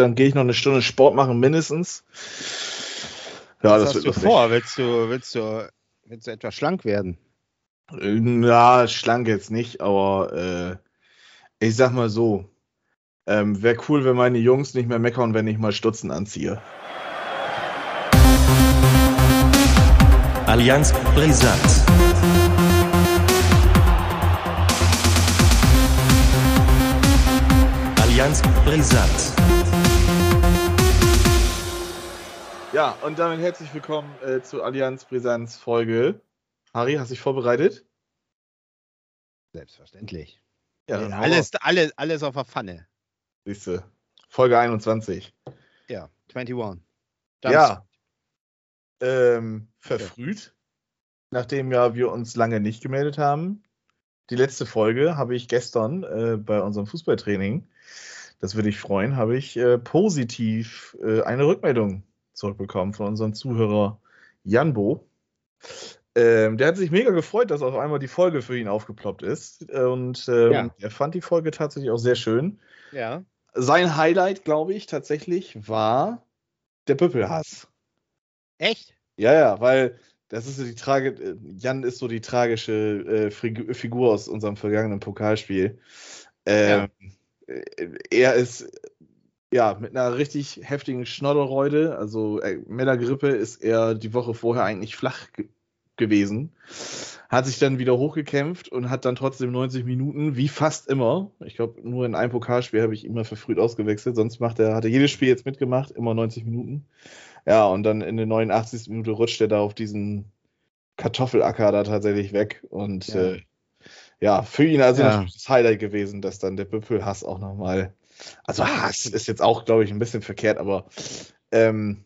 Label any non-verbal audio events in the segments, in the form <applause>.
dann gehe ich noch eine Stunde Sport machen, mindestens. Ja, Was das hast wird du vor? Willst du, willst, du, willst du etwa schlank werden? Ja, schlank jetzt nicht, aber äh, ich sag mal so, ähm, Wäre cool, wenn meine Jungs nicht mehr meckern, wenn ich mal Stutzen anziehe. Allianz Brisant. Allianz Brisant. Ja, und damit herzlich willkommen äh, zu Allianz Brisanz Folge. Harry, hast du dich vorbereitet? Selbstverständlich. Ja, alles, alles, alles auf der Pfanne. Siehst du. Folge 21. Ja, 21. Dann ja. Ähm, verfrüht, nachdem ja wir uns lange nicht gemeldet haben. Die letzte Folge habe ich gestern äh, bei unserem Fußballtraining, das würde ich freuen, habe ich äh, positiv äh, eine Rückmeldung zurückbekommen von unserem Zuhörer Janbo. Ähm, der hat sich mega gefreut, dass auf einmal die Folge für ihn aufgeploppt ist. Und ähm, ja. er fand die Folge tatsächlich auch sehr schön. Ja. Sein Highlight, glaube ich, tatsächlich war der Büppelhass. Echt? Ja, ja, weil das ist so die Trage. Jan ist so die tragische äh, Figur aus unserem vergangenen Pokalspiel. Ähm, ja. Äh, er ist ja, mit einer richtig heftigen Schnodderreude, also äh, mit der Grippe ist er die Woche vorher eigentlich flach ge gewesen, hat sich dann wieder hochgekämpft und hat dann trotzdem 90 Minuten, wie fast immer, ich glaube nur in einem Pokalspiel habe ich immer verfrüht ausgewechselt, sonst macht er, hat er jedes Spiel jetzt mitgemacht, immer 90 Minuten. Ja, und dann in der 89. Minute rutscht er da auf diesen Kartoffelacker da tatsächlich weg und ja, äh, ja für ihn also ja. das Highlight gewesen, dass dann der Büppelhass auch nochmal also <laughs> Hass ist jetzt auch, glaube ich, ein bisschen verkehrt, aber ähm,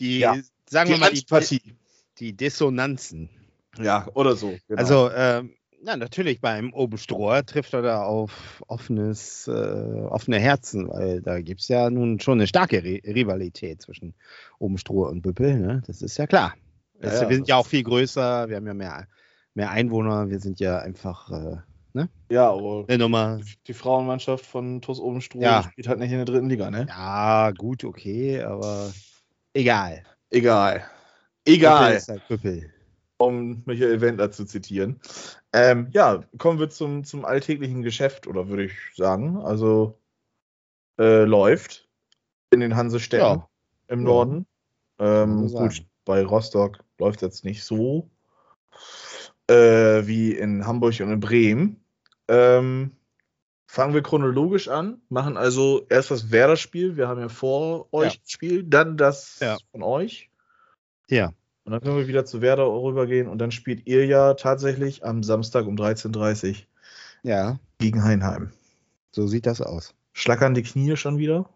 die, ja, sagen die wir mal, die, die Dissonanzen. Ja, oder so. Genau. Also, ähm, na, natürlich beim Obenstroher trifft er da auf offenes, äh, offene Herzen, weil da gibt es ja nun schon eine starke Ri Rivalität zwischen Obenstroher und Büppel, ne? Das ist ja klar. Ja, ja, wir sind ja auch viel größer, wir haben ja mehr, mehr Einwohner, wir sind ja einfach äh, ne? Ja, aber Nummer. die Frauenmannschaft von TuS Obenstruhe ja. spielt halt nicht in der dritten Liga, ne? Ja, gut, okay, aber egal. Egal. Egal. Halt um Michael Wendler zu zitieren. Ähm, ja, kommen wir zum, zum alltäglichen Geschäft, oder würde ich sagen. Also äh, läuft in den Hansestädten ja. im Norden. Ähm, gut, bei Rostock läuft jetzt nicht so äh, wie in Hamburg und in Bremen. Ähm, fangen wir chronologisch an, machen also erst das Werder-Spiel. Wir haben ja vor euch ja. Spiel, dann das ja. von euch. Ja. Und dann können wir wieder zu Werder rübergehen und dann spielt ihr ja tatsächlich am Samstag um 13.30 Uhr. Ja. Gegen Heinheim. So sieht das aus. Schlackern die Knie schon wieder?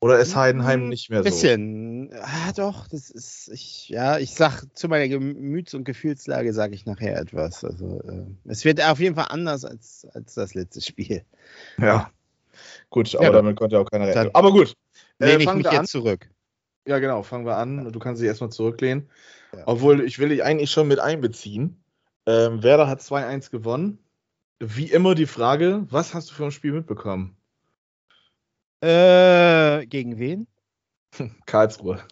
Oder ist Heidenheim nicht mehr so? Bisschen. Ah, doch, das ist, ich, ja, ich sag zu meiner Gemüts- und Gefühlslage sage ich nachher etwas. Also, äh, es wird auf jeden Fall anders als, als das letzte Spiel. Ja. Gut, aber ja, damit konnte auch keiner rechnen. Aber gut. Äh, ich mich jetzt an. zurück. Ja, genau, fangen wir an. Du kannst dich erstmal zurücklehnen. Ja. Obwohl, ich will dich eigentlich schon mit einbeziehen. Ähm, Werder hat 2-1 gewonnen. Wie immer die Frage, was hast du für ein Spiel mitbekommen? Äh, gegen wen? <laughs> Karlsruhe.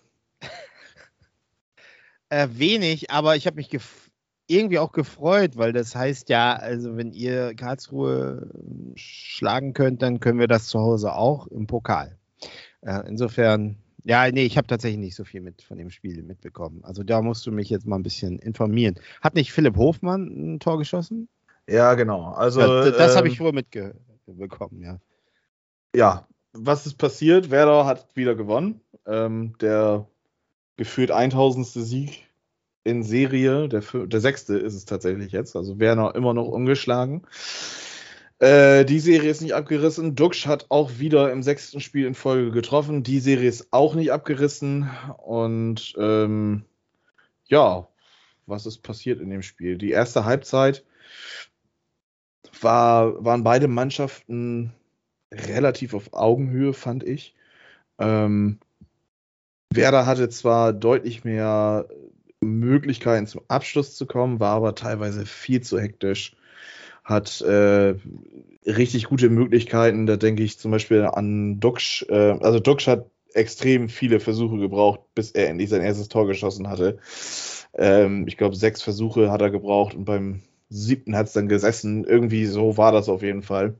<laughs> äh, wenig, aber ich habe mich irgendwie auch gefreut, weil das heißt ja, also wenn ihr Karlsruhe schlagen könnt, dann können wir das zu Hause auch im Pokal. Äh, insofern, ja, nee, ich habe tatsächlich nicht so viel mit von dem Spiel mitbekommen. Also da musst du mich jetzt mal ein bisschen informieren. Hat nicht Philipp Hofmann ein Tor geschossen? Ja, genau. Also das, das ähm, habe ich wohl mitbekommen, ja. Ja, was ist passiert? Werder hat wieder gewonnen. Ähm, der gefühlt 1000. Sieg in Serie, der, der sechste ist es tatsächlich jetzt. Also Werner immer noch ungeschlagen. Äh, die Serie ist nicht abgerissen. Duxch hat auch wieder im sechsten Spiel in Folge getroffen. Die Serie ist auch nicht abgerissen. Und ähm, ja, was ist passiert in dem Spiel? Die erste Halbzeit war, waren beide Mannschaften relativ auf Augenhöhe, fand ich. Ähm, Werder hatte zwar deutlich mehr Möglichkeiten zum Abschluss zu kommen, war aber teilweise viel zu hektisch. hat äh, richtig gute Möglichkeiten. Da denke ich zum Beispiel an Duxch. Äh, also Duxch hat extrem viele Versuche gebraucht, bis er endlich sein erstes Tor geschossen hatte. Ähm, ich glaube, sechs Versuche hat er gebraucht und beim siebten hat es dann gesessen. Irgendwie so war das auf jeden Fall.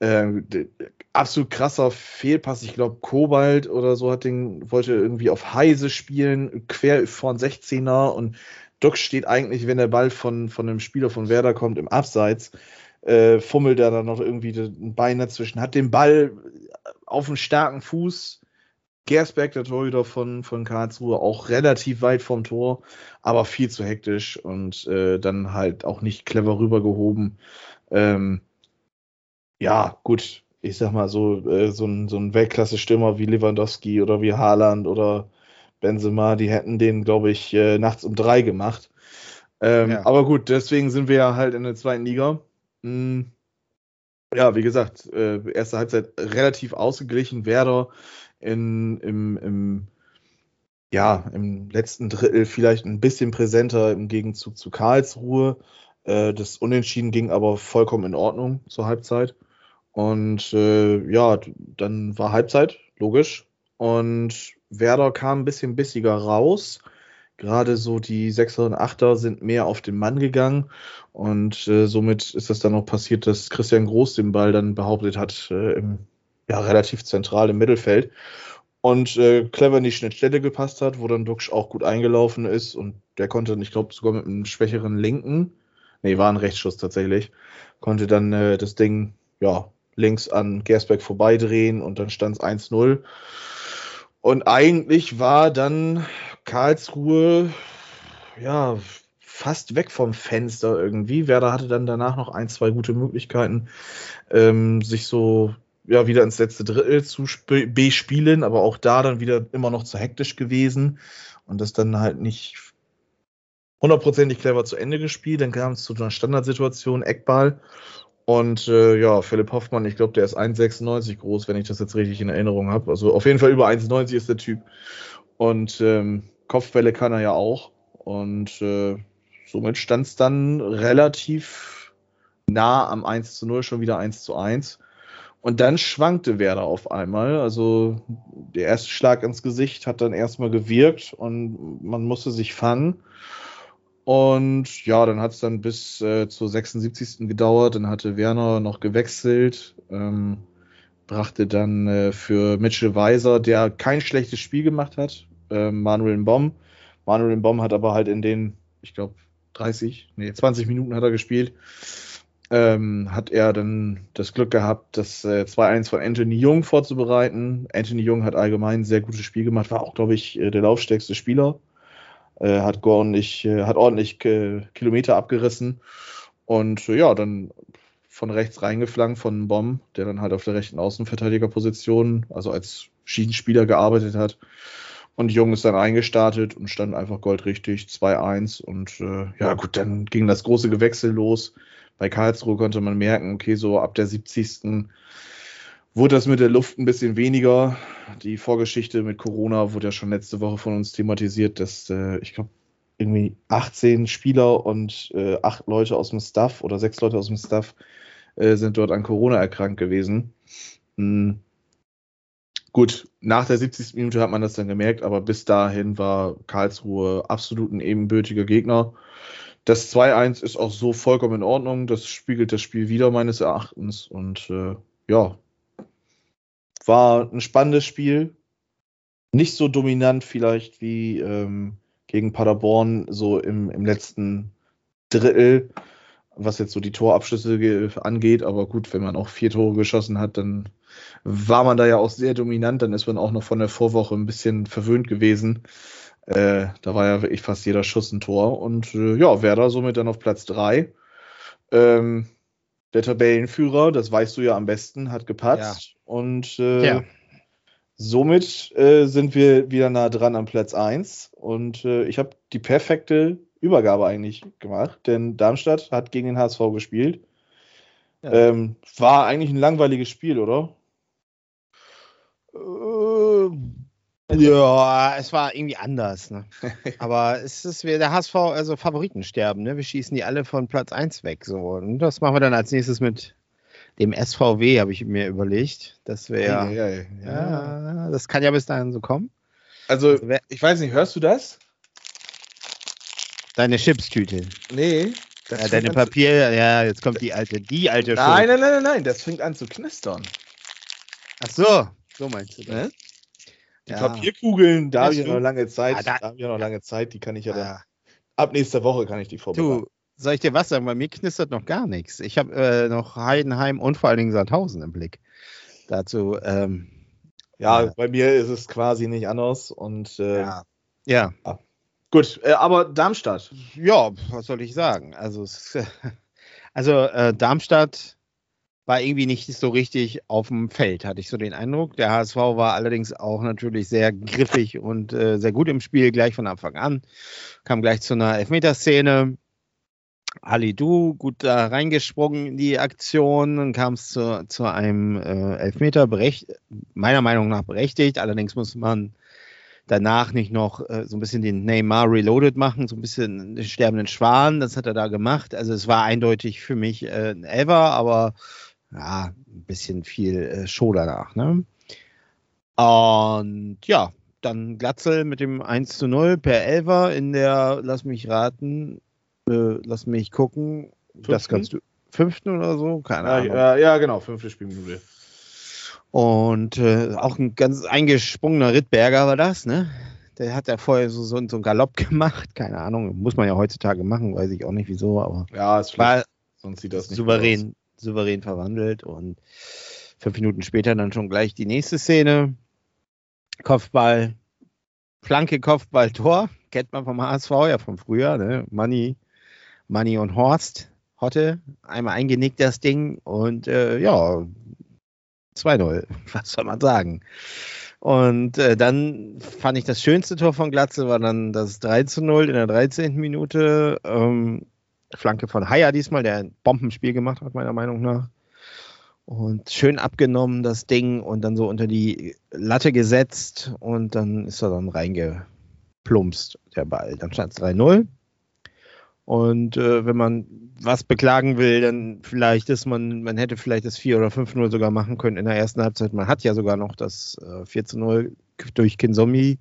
Ähm, absolut krasser Fehlpass. Ich glaube, Kobalt oder so hat den, wollte irgendwie auf Heise spielen, quer vor den 16er und Doc steht eigentlich, wenn der Ball von, von einem Spieler von Werder kommt, im Abseits, äh, fummelt er dann noch irgendwie ein Bein dazwischen, hat den Ball auf einen starken Fuß. Gersberg, der Torhüter von, von Karlsruhe, auch relativ weit vom Tor, aber viel zu hektisch und äh, dann halt auch nicht clever rübergehoben. Ähm, ja, gut, ich sag mal so, äh, so ein, so ein Weltklasse-Stürmer wie Lewandowski oder wie Haaland oder Benzema, die hätten den, glaube ich, äh, nachts um drei gemacht. Ähm, ja. Aber gut, deswegen sind wir ja halt in der zweiten Liga. Hm. Ja, wie gesagt, äh, erste Halbzeit relativ ausgeglichen. Werder in, im, im, ja, im letzten Drittel vielleicht ein bisschen präsenter im Gegenzug zu Karlsruhe. Äh, das Unentschieden ging aber vollkommen in Ordnung zur Halbzeit. Und äh, ja, dann war Halbzeit, logisch. Und Werder kam ein bisschen bissiger raus. Gerade so die Sechser und Achter sind mehr auf den Mann gegangen. Und äh, somit ist es dann auch passiert, dass Christian Groß den Ball dann behauptet hat, äh, im, ja, relativ zentral im Mittelfeld. Und äh, clever in die Schnittstelle gepasst hat, wo dann Duxch auch gut eingelaufen ist. Und der konnte, ich glaube, sogar mit einem schwächeren Linken, nee, war ein Rechtsschuss tatsächlich, konnte dann äh, das Ding, ja, links an Gersberg vorbeidrehen und dann stand es 1-0. Und eigentlich war dann Karlsruhe ja fast weg vom Fenster irgendwie. Werder hatte dann danach noch ein, zwei gute Möglichkeiten, ähm, sich so ja wieder ins letzte Drittel zu bespielen, aber auch da dann wieder immer noch zu hektisch gewesen und das dann halt nicht hundertprozentig clever zu Ende gespielt. Dann kam es zu einer Standardsituation, Eckball und äh, ja, Philipp Hoffmann, ich glaube, der ist 1,96 groß, wenn ich das jetzt richtig in Erinnerung habe. Also auf jeden Fall über 1,90 ist der Typ. Und ähm, Kopfbälle kann er ja auch. Und äh, somit stand es dann relativ nah am 1 zu 0, schon wieder 1 zu 1. Und dann schwankte Werder auf einmal. Also der erste Schlag ins Gesicht hat dann erstmal gewirkt und man musste sich fangen. Und ja, dann hat es dann bis äh, zur 76. gedauert. Dann hatte Werner noch gewechselt, ähm, brachte dann äh, für Mitchell Weiser, der kein schlechtes Spiel gemacht hat, äh, Manuel Bomb. Manuel Bomb hat aber halt in den, ich glaube, 30, nee, 20 Minuten hat er gespielt. Ähm, hat er dann das Glück gehabt, das äh, 2-1 von Anthony Jung vorzubereiten. Anthony Jung hat allgemein ein sehr gutes Spiel gemacht, war auch, glaube ich, äh, der laufstärkste Spieler äh, hat ordentlich, äh, hat ordentlich äh, Kilometer abgerissen und äh, ja, dann von rechts reingeflankt von Bomb, der dann halt auf der rechten Außenverteidigerposition, also als Schiedenspieler gearbeitet hat. Und Jung ist dann eingestartet und stand einfach goldrichtig 2-1. Und äh, ja, gut, dann ging das große Gewechsel los. Bei Karlsruhe konnte man merken, okay, so ab der 70 wurde das mit der Luft ein bisschen weniger. Die Vorgeschichte mit Corona wurde ja schon letzte Woche von uns thematisiert, dass äh, ich glaube, irgendwie 18 Spieler und äh, acht Leute aus dem Staff oder sechs Leute aus dem Staff äh, sind dort an Corona erkrankt gewesen. Mhm. Gut, nach der 70. Minute hat man das dann gemerkt, aber bis dahin war Karlsruhe absolut ein ebenbürtiger Gegner. Das 2-1 ist auch so vollkommen in Ordnung. Das spiegelt das Spiel wieder meines Erachtens. Und äh, ja, war ein spannendes Spiel. Nicht so dominant vielleicht wie ähm, gegen Paderborn, so im, im letzten Drittel, was jetzt so die Torabschlüsse angeht. Aber gut, wenn man auch vier Tore geschossen hat, dann war man da ja auch sehr dominant. Dann ist man auch noch von der Vorwoche ein bisschen verwöhnt gewesen. Äh, da war ja wirklich fast jeder Schuss ein Tor. Und äh, ja, Werder somit dann auf Platz drei. Ähm, der Tabellenführer, das weißt du ja am besten, hat gepatzt. Ja. Und äh, ja. somit äh, sind wir wieder nah dran am Platz 1. Und äh, ich habe die perfekte Übergabe eigentlich gemacht, denn Darmstadt hat gegen den HSV gespielt. Ja. Ähm, war eigentlich ein langweiliges Spiel, oder? Ja, <laughs> es war irgendwie anders. Ne? <laughs> Aber es ist wie der HSV, also Favoriten sterben. Ne? Wir schießen die alle von Platz 1 weg. So. Und das machen wir dann als nächstes mit dem SVW, habe ich mir überlegt. Das wäre. Ja, ja, ja. Das kann ja bis dahin so kommen. Also, ich weiß nicht, hörst du das? Deine Chipstüte. Nee. Ja, deine Papier, ja, jetzt kommt die alte, die alte Nein, nein, nein, nein, nein, das fängt an zu knistern. Ach so, so meinst du das. Ne? Die Ja. Papierkugeln, da habe ich ja noch lange Zeit. Ah, da- da habe ich ja noch lange Zeit, die kann ich ja dann. Ah. Ab nächster Woche kann ich die vorbereiten. Du, soll ich dir was sagen? Bei mir knistert noch gar nichts. Ich habe äh, noch Heidenheim und vor allen Dingen Sandhausen im Blick. Dazu, ähm, ja, Ja. bei mir ist es quasi nicht anders. Und äh, ja. Ja, gut, äh, aber Darmstadt. ja, was soll ich sagen? Also, <laughs> also äh, Darmstadt war irgendwie nicht so richtig auf dem Feld, hatte ich so den Eindruck. Der HSV war allerdings auch natürlich sehr griffig und äh, sehr gut im Spiel, gleich von Anfang an. Kam gleich zu einer Elfmeterszene. Ali Du gut da reingesprungen in die Aktion, dann kam es zu, zu einem äh, Elfmeter, meiner Meinung nach berechtigt. Allerdings muss man danach nicht noch äh, so ein bisschen den Neymar Reloaded machen, so ein bisschen den sterbenden Schwan, das hat er da gemacht. Also es war eindeutig für mich äh, ein Elfer, aber ja, ein bisschen viel äh, Show danach. Ne? Und ja, dann Glatzel mit dem 1 zu 0 per Elfer in der, lass mich raten, äh, lass mich gucken, das Fünften? kannst du, fünften oder so, keine Ja, Ahnung. ja, ja, genau, fünfte Spielminute. Und äh, auch ein ganz eingesprungener Rittberger war das, ne? Der hat ja vorher so, so, so einen Galopp <laughs> gemacht, keine Ahnung, muss man ja heutzutage machen, weiß ich auch nicht wieso, aber Ja, ist war sonst sieht das nicht souverän, souverän verwandelt und fünf Minuten später dann schon gleich die nächste Szene. Kopfball, Flanke, Kopfball, Tor, kennt man vom HSV ja von früher, ne? Money, Money und Horst, Hotte, einmal eingenickt das Ding und äh, ja, 2-0, <laughs> was soll man sagen. Und äh, dann fand ich das schönste Tor von Glatze war dann das 3 zu 0 in der 13. Minute. Ähm, Flanke von Haier diesmal, der ein Bombenspiel gemacht hat, meiner Meinung nach. Und schön abgenommen, das Ding, und dann so unter die Latte gesetzt und dann ist er dann reingeplumpst, der Ball. Dann stand es 3-0. Und äh, wenn man was beklagen will, dann vielleicht ist man, man hätte vielleicht das 4 oder 5-0 sogar machen können in der ersten Halbzeit. Man hat ja sogar noch das äh, 4 0 durch Kinsomi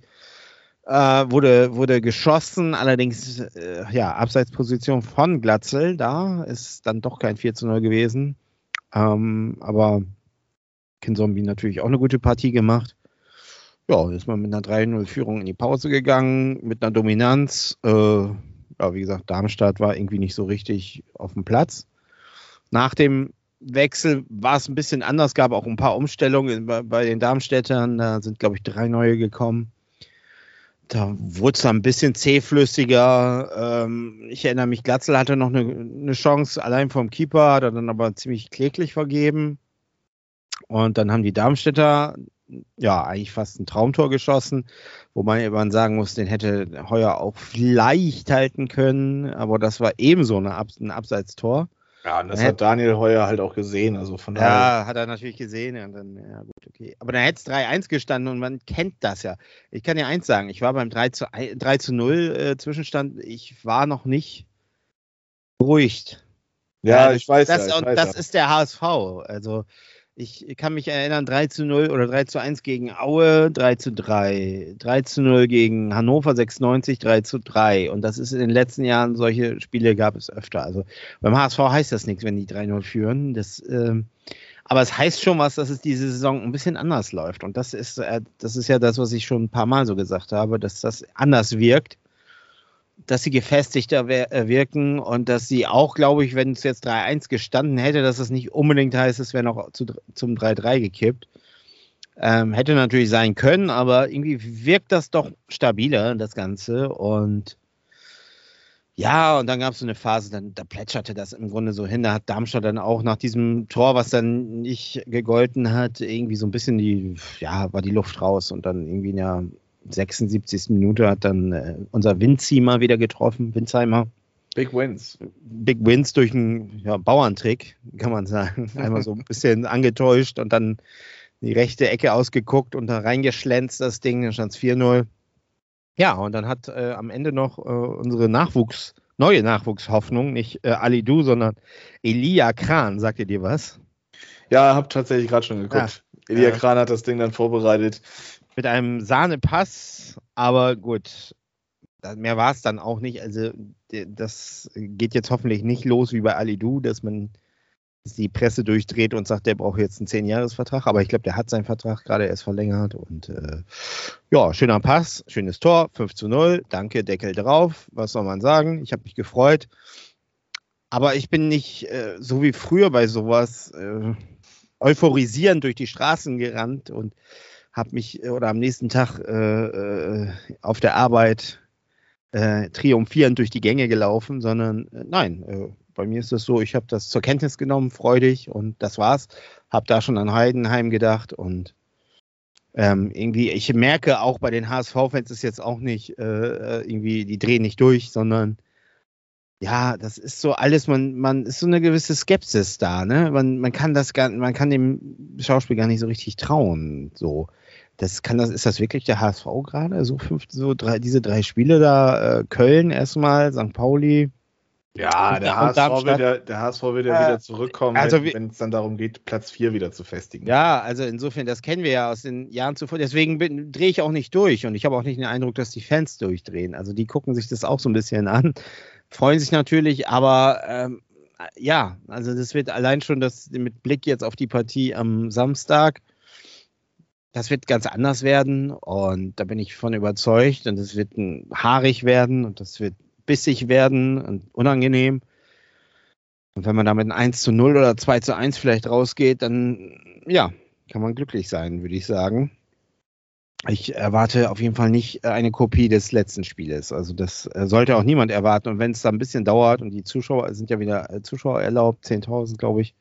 äh, wurde, wurde geschossen, allerdings äh, ja, Abseitsposition von Glatzel, da ist dann doch kein 4 0 gewesen. Ähm, aber Kinzombie natürlich auch eine gute Partie gemacht. Ja, ist man mit einer 3-0-Führung in die Pause gegangen, mit einer Dominanz. Äh, ja, wie gesagt, Darmstadt war irgendwie nicht so richtig auf dem Platz. Nach dem Wechsel war es ein bisschen anders, gab auch ein paar Umstellungen bei, bei den Darmstädtern. Da sind, glaube ich, drei neue gekommen. Da wurde es ein bisschen zähflüssiger. Ähm, ich erinnere mich, Glatzel hatte noch eine, eine Chance, allein vom Keeper, hat er dann aber ziemlich kläglich vergeben. Und dann haben die Darmstädter ja eigentlich fast ein Traumtor geschossen, wobei man sagen muss, den hätte Heuer auch vielleicht halten können, aber das war ebenso eine ein Abseitstor. Ja, und das Ja. hat Daniel Heuer halt auch gesehen. Also von daher. Ja, hat er natürlich gesehen. Und dann, ja, gut, okay. Aber dann hätte es 3-1 gestanden und man kennt das ja. Ich kann dir eins sagen, ich war beim 3 zu, 1 3 zu 0 äh, Zwischenstand, ich war noch nicht beruhigt. Ja, das- ich weiß das, ja. Ich und weiß das ja. ist der HSV. Also ich kann mich erinnern, 3 zu 0 oder 3 zu 1 gegen Aue, 3 zu 3, 3 zu 0 gegen Hannover 96, 3 zu 3. Und das ist in den letzten Jahren, solche Spiele gab es öfter. Also beim HSV heißt das nichts, wenn die 3-0 führen. Das, ähm, aber es heißt schon was, dass es diese Saison ein bisschen anders läuft. Und das ist, äh, das ist ja das, was ich schon ein paar Mal so gesagt habe, dass das anders wirkt dass sie gefestigter äh, wirken und dass sie auch, glaube ich, wenn es jetzt 3-1 gestanden hätte, dass es nicht unbedingt heißt, es wäre noch zu, zum 3-3 gekippt. Ähm, hätte natürlich sein können, aber irgendwie wirkt das doch stabiler, das Ganze. Und ja, und dann gab es so eine Phase, dann, da plätscherte das im Grunde so hin. Da hat Darmstadt dann auch nach diesem Tor, was dann nicht gegolten hat, irgendwie so ein bisschen die, ja, war die Luft raus und dann irgendwie in der 76. Minute hat dann äh, unser Winzheimer wieder getroffen, Winzheimer. Big Wins. Big Wins durch einen ja, Bauerntrick, kann man sagen. <laughs> Einmal so ein bisschen angetäuscht und dann die rechte Ecke ausgeguckt und da reingeschlänzt das Ding, dann stand es 4-0. Ja, und dann hat äh, am Ende noch äh, unsere Nachwuchs, neue Nachwuchshoffnung, nicht äh, Ali Du, sondern Elia Kran, sagt ihr dir was? Ja, hab tatsächlich gerade schon geguckt. Ja. Elia ja. Kran hat das Ding dann vorbereitet. Mit einem Sahnepass, aber gut, mehr war es dann auch nicht. Also das geht jetzt hoffentlich nicht los wie bei Ali Du, dass man die Presse durchdreht und sagt, der braucht jetzt einen 10-Jahres-Vertrag. Aber ich glaube, der hat seinen Vertrag gerade erst verlängert. Und äh, ja, schöner Pass, schönes Tor, 5 zu 0. Danke, Deckel drauf. Was soll man sagen? Ich habe mich gefreut. Aber ich bin nicht äh, so wie früher bei sowas äh, euphorisierend durch die Straßen gerannt und habe mich äh, oder am nächsten Tag äh, äh, auf der Arbeit triumphierend durch die Gänge gelaufen, sondern nein, bei mir ist es so, ich habe das zur Kenntnis genommen, freudig und das war's. Habe da schon an Heidenheim gedacht und ähm, irgendwie, ich merke auch bei den HSV-Fans ist jetzt auch nicht äh, irgendwie, die drehen nicht durch, sondern ja, das ist so alles, man, man ist so eine gewisse Skepsis da, ne? Man, man kann das gar, man kann dem Schauspiel gar nicht so richtig trauen. So. Das kann das, ist das wirklich der HSV gerade? So fünf, so drei, diese drei Spiele da, äh, Köln erstmal, St. Pauli, ja, der HSV, wird ja, der HSV wird ja äh, wieder zurückkommen, also wenn es dann darum geht, Platz 4 wieder zu festigen. Ja, also insofern, das kennen wir ja aus den Jahren zuvor. Deswegen drehe ich auch nicht durch und ich habe auch nicht den Eindruck, dass die Fans durchdrehen. Also die gucken sich das auch so ein bisschen an, freuen sich natürlich, aber ähm, ja, also das wird allein schon das mit Blick jetzt auf die Partie am Samstag. Das wird ganz anders werden und da bin ich von überzeugt und es wird ein haarig werden und das wird bissig werden und unangenehm. Und wenn man da mit einem 1 zu 0 oder 2 zu 1 vielleicht rausgeht, dann ja, kann man glücklich sein, würde ich sagen. Ich erwarte auf jeden Fall nicht eine Kopie des letzten Spieles. Also das äh, sollte auch niemand erwarten. Und wenn es da ein bisschen dauert und die Zuschauer sind ja wieder äh, Zuschauer erlaubt, 10.000 glaube ich,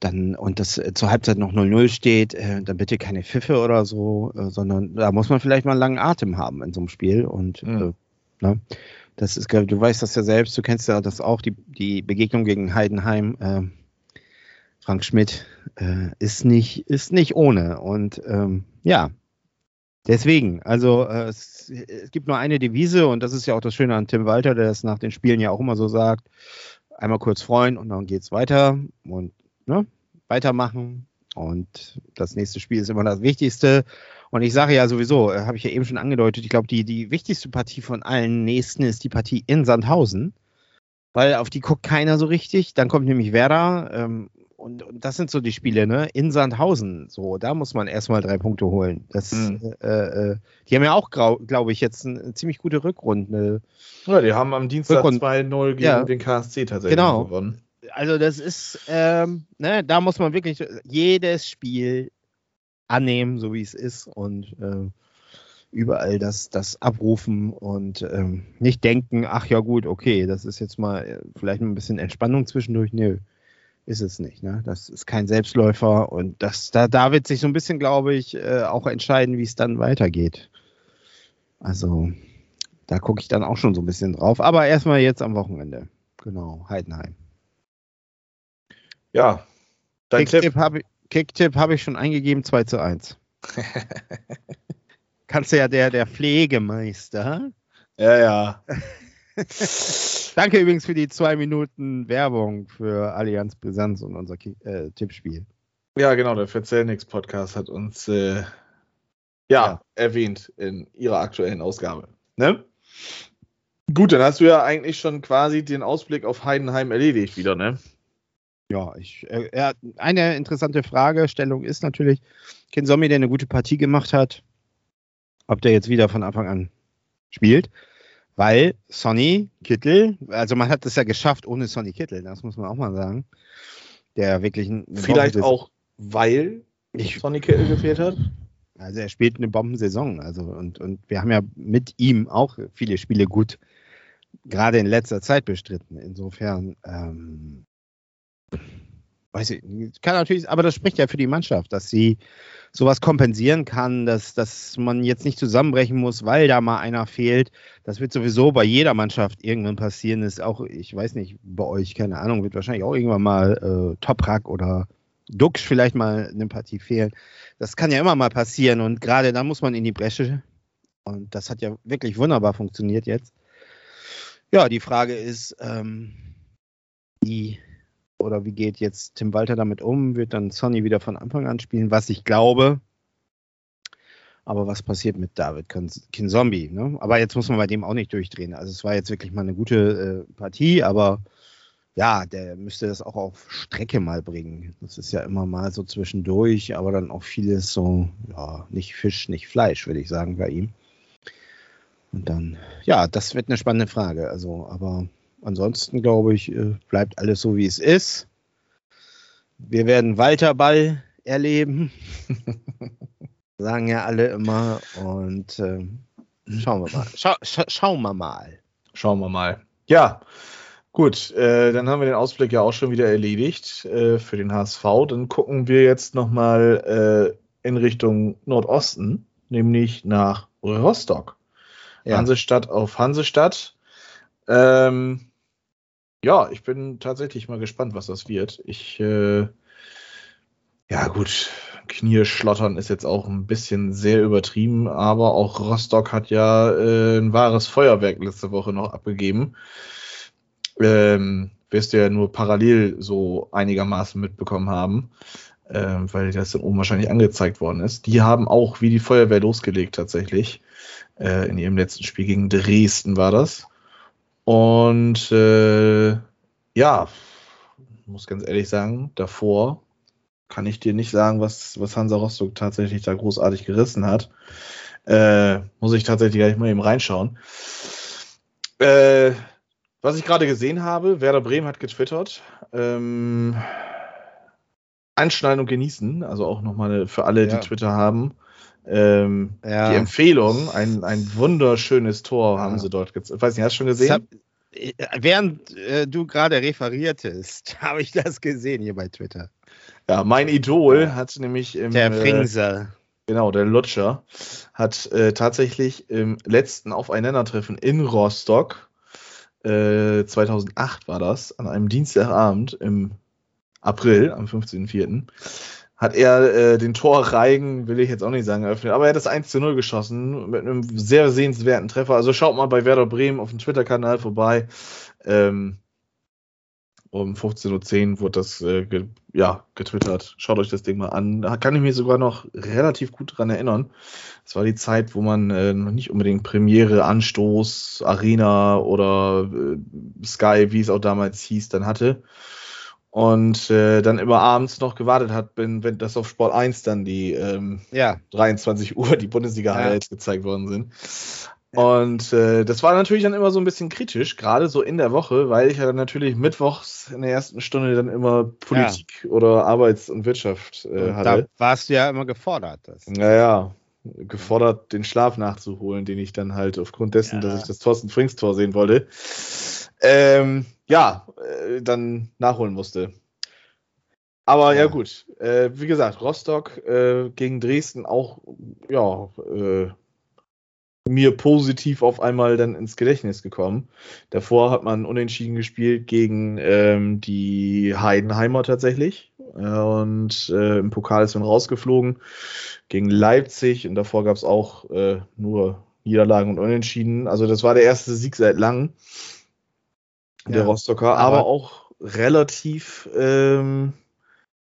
dann und das äh, zur Halbzeit noch 0-0 steht, dann bitte keine Pfiffe oder so, sondern da muss man vielleicht mal einen langen Atem haben in so einem Spiel. Und mhm. Ne? Das ist, du weißt das ja selbst, du kennst ja das auch, die, die Begegnung gegen Heidenheim, äh, Frank Schmidt, äh, ist, nicht, ist nicht ohne. Und ähm, ja, deswegen, also äh, es, es, gibt nur eine Devise und das ist ja auch das Schöne an Tim Walter, der das nach den Spielen ja auch immer so sagt. Einmal kurz freuen und dann geht's weiter und ne, weitermachen. Und das nächste Spiel ist immer das Wichtigste. Und ich sage ja sowieso, äh, habe ich ja eben schon angedeutet, ich glaube, die, die wichtigste Partie von allen nächsten ist die Partie in Sandhausen, weil auf die guckt keiner so richtig. Dann kommt nämlich Werder ähm, und, und, das sind so die Spiele, ne? In Sandhausen, so, da muss man erstmal drei Punkte holen. Das, mhm. äh, äh, die haben ja auch, glaube ich, jetzt eine, eine, ziemlich gute Rückrunde. Ja, die haben am Dienstag 2-0 gegen ja. den KSC tatsächlich genau. gewonnen. Also das ist, ähm, ne, da muss man wirklich jedes Spiel annehmen, so wie es ist und äh, überall das, das abrufen und ähm, nicht denken, ach ja gut, okay, das ist jetzt mal äh, vielleicht ein bisschen Entspannung zwischendurch. Nö, ist es nicht. Ne? Das ist kein Selbstläufer und das, da, da wird sich so ein bisschen, glaube ich, äh, auch entscheiden, wie es dann weitergeht. Also da gucke ich dann auch schon so ein bisschen drauf. Aber erstmal jetzt am Wochenende. Genau, Heidenheim. Ja, dein Tipp habe ich. Kicktipp habe ich schon eingegeben, 2 zu 1. <laughs> Kannst du ja der, der Pflegemeister. Ja, ja. <laughs> Danke übrigens für die zwei Minuten Werbung für Allianz Brisanz und unser äh, Tippspiel. Ja, genau, der Verzellnix Podcast hat uns äh, ja, ja, erwähnt in ihrer aktuellen Ausgabe. Ne? Gut, dann hast du ja eigentlich schon quasi den Ausblick auf Heidenheim erledigt wieder, ne? Ja, ich, äh, eine interessante Fragestellung ist natürlich, Ken Sommi, der eine gute Partie gemacht hat, ob der jetzt wieder von Anfang an spielt, weil Sonny Kittel, also man hat es ja geschafft ohne Sonny Kittel, das muss man auch mal sagen, der wirklich ein, Vielleicht auch, weil ich, Sonny Kittel gefehlt hat? Also er spielt eine Bombensaison, also und, und wir haben ja mit ihm auch viele Spiele gut, gerade in letzter Zeit bestritten. Insofern ähm, weiß ich, kann natürlich, aber das spricht ja für die Mannschaft, dass sie sowas kompensieren kann, dass, dass man jetzt nicht zusammenbrechen muss, weil da mal einer fehlt. Das wird sowieso bei jeder Mannschaft irgendwann passieren. Ist auch, ich weiß nicht, bei euch, keine Ahnung, wird wahrscheinlich auch irgendwann mal äh, Toprak oder Dux vielleicht mal eine Partie fehlen. Das kann ja immer mal passieren und gerade dann muss man in die Bresche. Und das hat ja wirklich wunderbar funktioniert jetzt. Ja, die Frage ist, ähm, wie oder wie geht jetzt Tim Walter damit um? Wird dann Sonny wieder von Anfang an spielen, was ich glaube. Aber was passiert mit David Kinzombie? Ne? Aber jetzt muss man bei dem auch nicht durchdrehen. Also es war jetzt wirklich mal eine gute äh, Partie, aber ja, der müsste das auch auf Strecke mal bringen. Das ist ja immer mal so zwischendurch, aber dann auch vieles so, ja, nicht Fisch, nicht Fleisch, würde ich sagen, bei ihm. Und dann, ja, das wird eine spannende Frage. Also, aber ansonsten glaube ich, äh, bleibt alles so, wie es ist. Wir werden Walter Ball erleben. <laughs> Sagen ja alle immer. Und äh, schauen wir mal. Schau, scha schauen wir mal. Schauen wir mal. Ja, gut. Äh, dann haben wir den Ausblick ja auch schon wieder erledigt äh, für den HSV. Dann gucken wir jetzt nochmal äh, in Richtung Nordosten, nämlich nach Rostock. Ja. Hansestadt auf Hansestadt. Ähm, ja, ich bin tatsächlich mal gespannt, was das wird. Ich, äh, ja gut, Knie schlottern ist jetzt auch ein bisschen sehr übertrieben, aber auch Rostock hat ja äh, ein wahres Feuerwerk letzte Woche noch abgegeben. Ähm, wirst du ja nur parallel so einigermaßen mitbekommen haben, äh, weil das dann oben wahrscheinlich angezeigt worden ist. Die haben auch wie die Feuerwehr losgelegt tatsächlich. Äh, in ihrem letzten Spiel gegen Dresden war das. Und äh, ja, muss ganz ehrlich sagen, davor kann ich dir nicht sagen, was, was Hansa Rostock tatsächlich da großartig gerissen hat. Äh, muss ich tatsächlich gleich mal eben reinschauen. Äh, was ich gerade gesehen habe, Werder Bremen hat getwittert. Ähm, anschneiden und genießen, also auch nochmal für alle, ja. die Twitter haben. Ähm, ja. Die Empfehlung, ein, ein wunderschönes Tor ja. haben sie dort gezeigt. Weiß nicht, hast du schon gesehen? Hab, äh, während äh, du gerade referiertest, <laughs> habe ich das gesehen hier bei Twitter. Ja, mein Idol hat nämlich im. Der äh, Fringser. Äh, genau, der Lutscher hat äh, tatsächlich im letzten Aufeinandertreffen in Rostock, äh, 2008 war das, an einem Dienstagabend im April, am 15.04., hat er äh, den Torreigen, will ich jetzt auch nicht sagen, eröffnet, aber er hat das 1 zu 0 geschossen mit einem sehr sehenswerten Treffer. Also schaut mal bei Werder Bremen auf dem Twitter-Kanal vorbei. Ähm, um 15.10 Uhr wurde das äh, ge ja, getwittert. Schaut euch das Ding mal an. Da kann ich mich sogar noch relativ gut dran erinnern. Das war die Zeit, wo man äh, noch nicht unbedingt Premiere, Anstoß, Arena oder äh, Sky, wie es auch damals hieß, dann hatte und äh, dann immer abends noch gewartet hat, wenn, wenn das auf Sport 1 dann die ähm, ja. 23 Uhr die Bundesliga-Highlights ja. gezeigt worden sind. Und äh, das war natürlich dann immer so ein bisschen kritisch, gerade so in der Woche, weil ich ja dann natürlich mittwochs in der ersten Stunde dann immer Politik ja. oder Arbeits- und Wirtschaft äh, hatte. Da warst du ja immer gefordert. Das. Naja, gefordert, den Schlaf nachzuholen, den ich dann halt aufgrund dessen, ja. dass ich das Thorsten Frings Tor sehen wollte, ähm, ja, äh, dann nachholen musste. Aber ja, ja gut, äh, wie gesagt, Rostock äh, gegen Dresden auch, ja, äh, mir positiv auf einmal dann ins Gedächtnis gekommen. Davor hat man unentschieden gespielt gegen ähm, die Heidenheimer tatsächlich. und äh, im Pokal ist man rausgeflogen gegen Leipzig und davor gab es auch äh, nur Niederlagen und Unentschieden. Also das war der erste Sieg seit langem der ja, Rostocker, aber, aber, auch relativ ähm,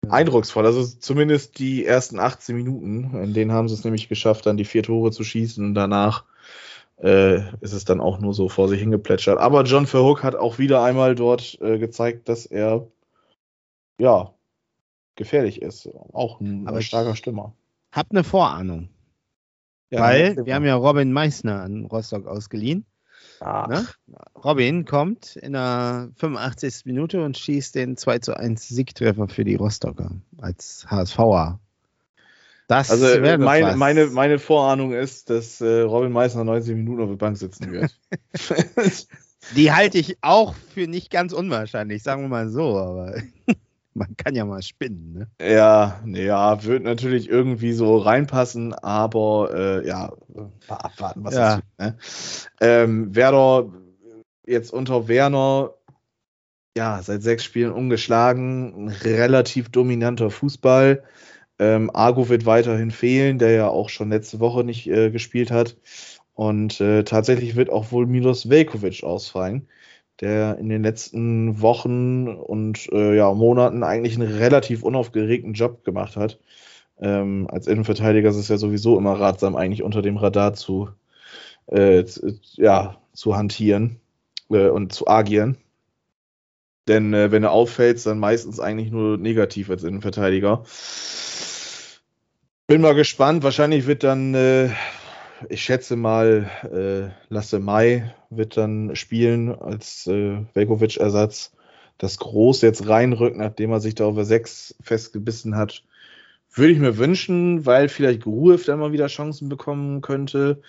ja. eindrucksvoll. Also zumindest die ersten 18 Minuten, in denen haben sie es nämlich geschafft, dann die vier Tore zu schießen und danach äh, ist es dann auch nur so vor sich hingeplätschert. Aber John Verhook hat auch wieder einmal dort äh, gezeigt, dass er ja gefährlich ist. Auch ein aber starker Stürmer. Hab eine Vorahnung. Ja, Weil wir haben ja Robin Meissner an Rostock ausgeliehen. Ne? Robin kommt in der 85. Minute und schießt den 2 zu 1 Siegtreffer für die Rostocker als HSVer. Das also äh, mein, meine, meine Vorahnung ist, dass äh, Robin Meissner 90 Minuten auf der Bank sitzen wird. <laughs> die halte ich auch für nicht ganz unwahrscheinlich, sagen wir mal so, aber <laughs> man kann ja mal spinnen, ne? Ja, ja, wird natürlich irgendwie so reinpassen, aber äh, ja, mal abwarten, was ja. das wird. Ne? Ähm, Werder jetzt unter Werner ja, seit sechs Spielen ungeschlagen, ein relativ dominanter Fußball. Ähm, Argo wird weiterhin fehlen, der ja auch schon letzte Woche nicht äh, gespielt hat. Und äh, tatsächlich wird auch wohl Milos Velkovic ausfallen, der in den letzten Wochen und äh, ja, Monaten eigentlich einen relativ unaufgeregten Job gemacht hat. Ähm, als Innenverteidiger ist es ja sowieso immer ratsam, eigentlich unter dem Radar zu, äh, ja, zu hantieren äh, und zu agieren. Denn äh, wenn du auffällst, dann meistens eigentlich nur negativ als Innenverteidiger. Bin mal gespannt. Wahrscheinlich wird dann, äh, ich schätze mal, äh, Lasse Mai wird dann spielen als äh, Velkovic-Ersatz. Das Groß jetzt reinrückt, nachdem er sich da der 6 festgebissen hat, würde ich mir wünschen, weil vielleicht Gruev dann mal wieder Chancen bekommen könnte.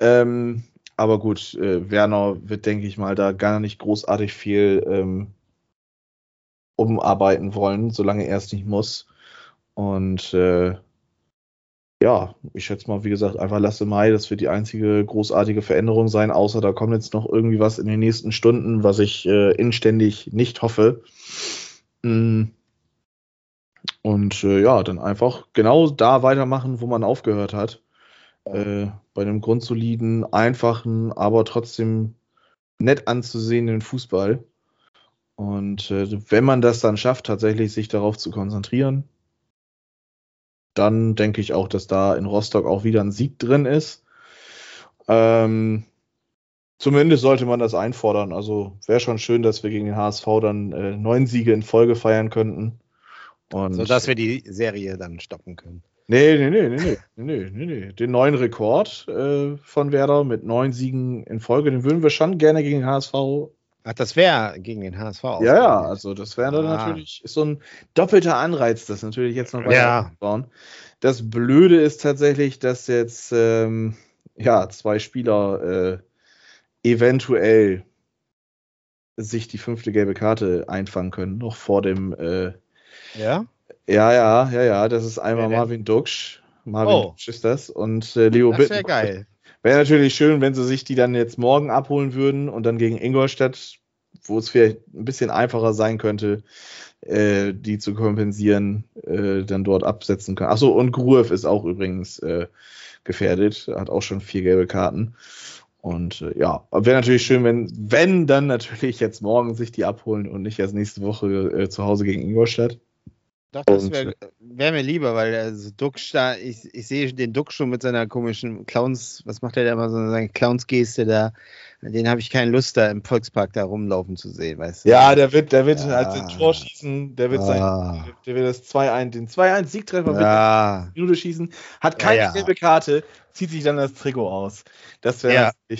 Ähm, aber gut, äh, Werner wird, denke ich mal, da gar nicht großartig viel ähm, umarbeiten wollen, solange er es nicht muss. Und äh, ja, ich schätze mal, wie gesagt, einfach lasse Mai, das wird die einzige großartige Veränderung sein, außer da kommt jetzt noch irgendwie was in den nächsten Stunden, was ich äh, inständig nicht hoffe. Mm. Und äh, ja, dann einfach genau da weitermachen, wo man aufgehört hat. Äh, bei einem grundsoliden, einfachen, aber trotzdem nett anzusehenden Fußball. Und äh, wenn man das dann schafft, tatsächlich sich darauf zu konzentrieren, dann denke ich auch, dass da in Rostock auch wieder ein Sieg drin ist. Ähm, zumindest sollte man das einfordern. Also wäre schon schön, dass wir gegen den HSV dann äh, neun Siege in Folge feiern könnten. Und Sodass wir die Serie dann stoppen können. Nee, nee, nee, nee, <laughs> nee, nee, nee. Den neuen Rekord äh, von Werder mit neun Siegen in Folge, den würden wir schon gerne gegen den HSV Ach, das wäre gegen den HSV. Ja, ja, also das wäre dann ah. natürlich ist so ein doppelter Anreiz, das natürlich jetzt noch weiter ja. aufzubauen. Das Blöde ist tatsächlich, dass jetzt ähm, ja zwei Spieler äh, eventuell sich die fünfte gelbe Karte einfangen können, noch vor dem. Äh, ja. Ja, ja, ja, ja. Das ist einmal Marvin Duksch. Marvin oh. Duksch ist das und äh, Leo Das wäre geil. Wäre natürlich schön, wenn sie sich die dann jetzt morgen abholen würden und dann gegen Ingolstadt, wo es vielleicht ein bisschen einfacher sein könnte, äh, die zu kompensieren, äh, dann dort absetzen können. Achso, und Gruev ist auch übrigens äh, gefährdet, hat auch schon vier gelbe Karten. Und äh, ja, wäre natürlich schön, wenn, wenn dann natürlich jetzt morgen sich die abholen und nicht erst nächste Woche äh, zu Hause gegen Ingolstadt. Doch, das wäre wär mir lieber, weil also Duxch da, ich, ich sehe den Duxch schon mit seiner komischen Clowns, was macht er da immer so, seine Clowns-Geste da, den habe ich keine Lust da im Volkspark da rumlaufen zu sehen, weißt du? Ja, der wird, der wird ja. halt den Tor schießen, der wird ah. sein, der wird das 2-1, den 2-1 Siegtreffer ja. mit Minute schießen, hat keine ja, gelbe Karte, zieht sich dann das Trikot aus. Das wäre ja.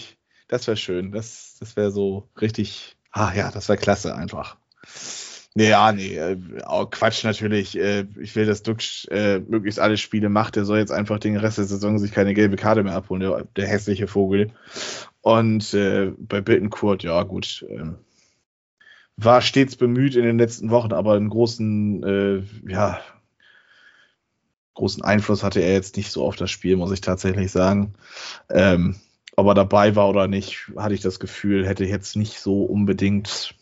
das wäre schön, das, das wäre so richtig, ah ja, das wäre klasse einfach. Nee, ja, nee, äh, Quatsch natürlich. Äh, ich will, dass Dux äh, möglichst alle Spiele macht. Der soll jetzt einfach den Rest der Saison sich keine gelbe Karte mehr abholen, der, der hässliche Vogel. Und äh, bei Bittenkurt, ja gut, äh, war stets bemüht in den letzten Wochen, aber einen großen, äh, ja, großen Einfluss hatte er jetzt nicht so auf das Spiel, muss ich tatsächlich sagen. Ähm, ob er dabei war oder nicht, hatte ich das Gefühl, hätte jetzt nicht so unbedingt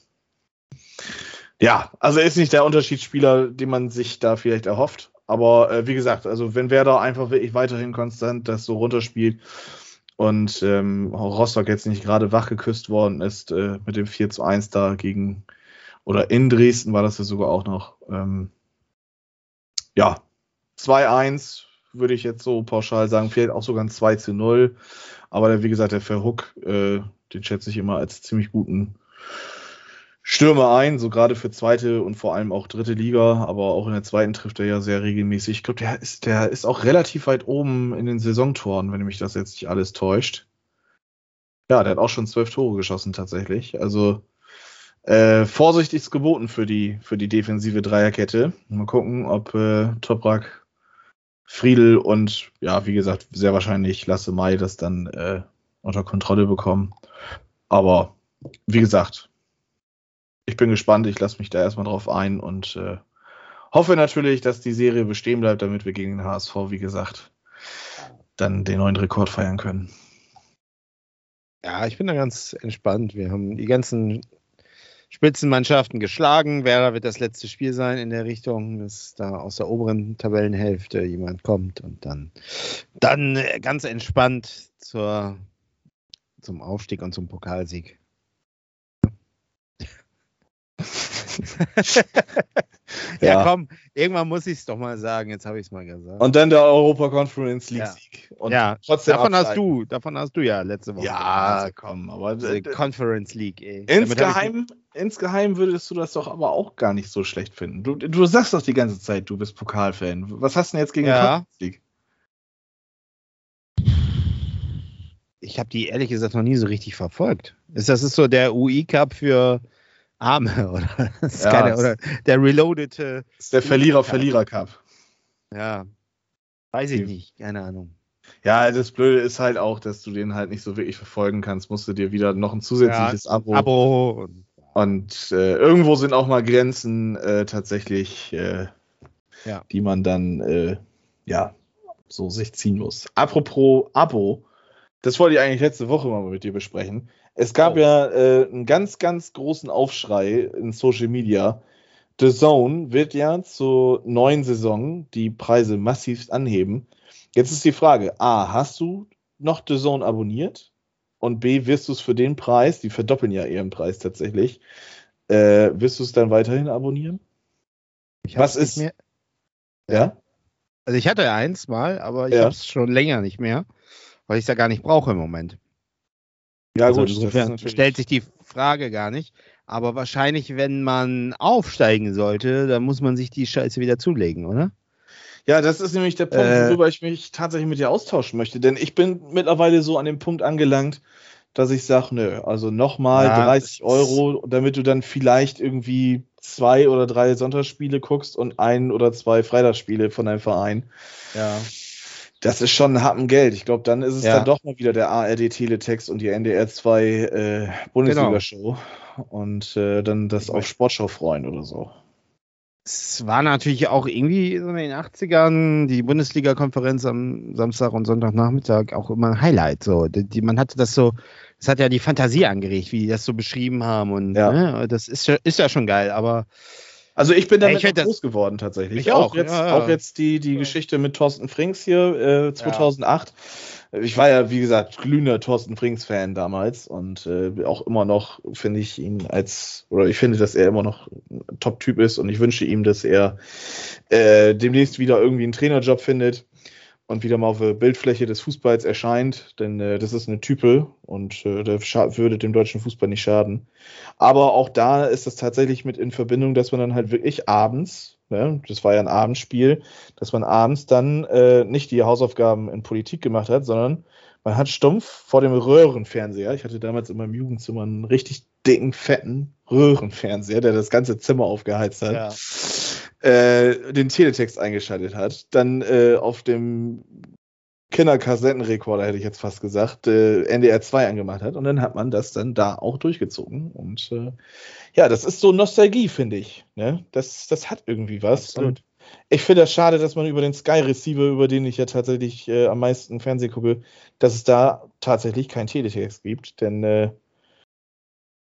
ja, also er ist nicht der Unterschiedsspieler, den man sich da vielleicht erhofft. Aber äh, wie gesagt, also wenn Werder einfach wirklich weiterhin konstant das so runterspielt und ähm, Rostock jetzt nicht gerade wach geküsst worden ist äh, mit dem 4 zu 1 da gegen oder in Dresden war das ja sogar auch noch. Ähm, ja, 2-1 würde ich jetzt so pauschal sagen, vielleicht auch sogar ein 2 zu 0. Aber der, wie gesagt, der Verhook, äh, den schätze ich immer als ziemlich guten Stürmer ein, so gerade für zweite und vor allem auch dritte Liga, aber auch in der zweiten trifft er ja sehr regelmäßig. Ich glaube, der ist, der ist auch relativ weit oben in den Saisontoren, wenn mich das jetzt nicht alles täuscht. Ja, der hat auch schon zwölf Tore geschossen tatsächlich. Also äh, vorsichtig ist geboten für die, für die defensive Dreierkette. Mal gucken, ob äh, Toprak, Friedel und ja, wie gesagt, sehr wahrscheinlich Lasse Mai das dann äh, unter Kontrolle bekommen. Aber wie gesagt, ich bin gespannt. Ich lasse mich da erstmal drauf ein und äh, hoffe natürlich, dass die Serie bestehen bleibt, damit wir gegen den HSV, wie gesagt, dann den neuen Rekord feiern können. Ja, ich bin da ganz entspannt. Wir haben die ganzen Spitzenmannschaften geschlagen. Werder wird das letzte Spiel sein in der Richtung, dass da aus der oberen Tabellenhälfte jemand kommt und dann, dann ganz entspannt zur, zum Aufstieg und zum Pokalsieg. Ja, Ja. komm, irgendwann muss ich es doch mal sagen. Jetzt habe ich es mal gesagt. Und dann der Europa Conference League Ja. Sieg. Und ja, trotzdem davon hast du, davon hast du ja letzte Woche. Ja, komm, aber d- Conference League, ey. Insgeheim, insgeheim würdest du das doch aber auch gar nicht so schlecht finden. Du, du sagst doch die ganze Zeit, du bist Pokalfan. Was hast du denn jetzt gegen die Ja. Conference League? Ich habe die ehrlich gesagt noch nie so richtig verfolgt. Das ist so der UI Cup für Arme <laughs> oder, Ja, keine, oder der Reloadete, Das ist der Verlierer-Verlierer-Cup. ja, weiß ich nicht, keine Ahnung. Ja, das Blöde ist halt auch, dass du den halt nicht so wirklich verfolgen kannst. Musst du dir wieder noch ein zusätzliches Abo. Abo und Und äh, irgendwo sind auch mal Grenzen äh, tatsächlich, äh, Ja. die man dann äh, ja so sich ziehen muss. Apropos Abo, das wollte ich eigentlich letzte Woche mal mit dir besprechen. Es gab Oh. ja äh, einen ganz, ganz großen Aufschrei in Social Media. The Zone wird ja zur neuen Saison die Preise massiv anheben. Jetzt ist die Frage: A, hast du noch The Zone abonniert? Und B, wirst du es für den Preis, die verdoppeln ja ihren Preis tatsächlich, äh, wirst du es dann weiterhin abonnieren? ich Was ist- mehr. Ja. Also ich hatte eins mal, aber ich Ja. habe es schon länger nicht mehr, weil ich es ja gar nicht brauche im Moment. Ja, also gut. insofern stellt sich die Frage gar nicht. Aber wahrscheinlich, wenn man aufsteigen sollte, dann muss man sich die Scheiße wieder zulegen, oder? Ja, das ist nämlich der Punkt, Äh, worüber ich mich tatsächlich mit dir austauschen möchte. Denn ich bin mittlerweile so an dem Punkt angelangt, dass ich sage, nö, also nochmal Ja, 30 es- Euro, damit du dann vielleicht irgendwie zwei oder drei Sonntagsspiele guckst und ein oder zwei Freitagsspiele von deinem Verein. Ja. Das ist schon ein Happen Geld. Ich glaube, dann ist es Ja. dann doch mal wieder der ARD Teletext und die NDR 2 äh, Bundesliga-Show. Und äh, dann das auf Sportschau freuen oder so. Es war natürlich auch irgendwie so in den 80ern die Bundesliga-Konferenz am Samstag und Sonntagnachmittag auch immer ein Highlight. So. Die, man hatte das so, es hat ja die Fantasie angeregt, wie die das so beschrieben haben. Und Ja. ne, das ist ist ja schon geil, aber Also ich bin damit Ich groß geworden tatsächlich. Ich auch, jetzt, ja, ja. auch jetzt die, die Geschichte mit Thorsten Frings hier äh, 2008. Ich war ja, wie gesagt, glühender Thorsten Frings-Fan damals und äh, auch immer noch finde ich ihn als, oder ich finde, dass er immer noch ein Top-Typ ist und ich wünsche ihm, dass er äh, demnächst wieder irgendwie einen Trainerjob findet und wieder mal auf der Bildfläche des Fußballs erscheint, denn äh, das ist eine Type und äh, der würde dem deutschen Fußball nicht schaden. Aber auch da ist das tatsächlich mit in Verbindung, dass man dann halt wirklich abends, ne, das war ja ein Abendspiel, dass man abends dann äh, nicht die Hausaufgaben in Politik gemacht hat, sondern man hat stumpf vor dem Röhrenfernseher, ich hatte damals in meinem Jugendzimmer einen richtig dicken, fetten Röhrenfernseher, der das ganze Zimmer aufgeheizt hat, äh, den Teletext eingeschaltet hat, dann äh, auf dem Kinderkassettenrekorder, hätte ich jetzt fast gesagt, äh, NDR 2 angemacht hat und dann hat man das dann da auch durchgezogen. Und äh, ja, das ist so Nostalgie, finde ich. Ne? Das, das hat irgendwie was. Und ich finde das schade, dass man über den Sky Receiver, über den ich ja tatsächlich äh, am meisten Fernsehen gucke, dass es da tatsächlich kein Teletext gibt, denn äh,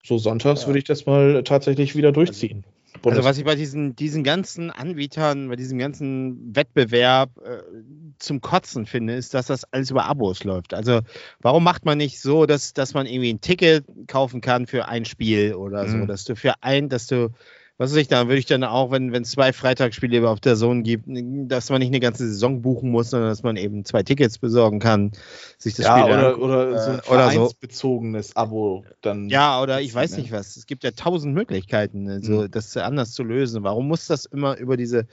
so sonntags Ja. würde ich das mal tatsächlich wieder durchziehen. Also was ich bei diesen, diesen ganzen Anbietern, bei diesem ganzen Wettbewerb äh, zum Kotzen finde, ist, dass das alles über Abos läuft. Also warum macht man nicht so, dass, dass man irgendwie ein Ticket kaufen kann für ein Spiel oder so, Mhm. dass du für ein, dass du, was weiß ich, da würde ich dann auch, wenn wenn es zwei Freitagsspiele auf der Zone gibt, dass man nicht eine ganze Saison buchen muss, sondern dass man eben zwei Tickets besorgen kann, sich das ja, Spiel oder, angucken. oder so ein äh, oder so. vereinsbezogenes Abo dann. Ja, oder ich weiß nicht was. Es gibt ja tausend Möglichkeiten, also Mhm. das anders zu lösen. Warum muss das immer über diese,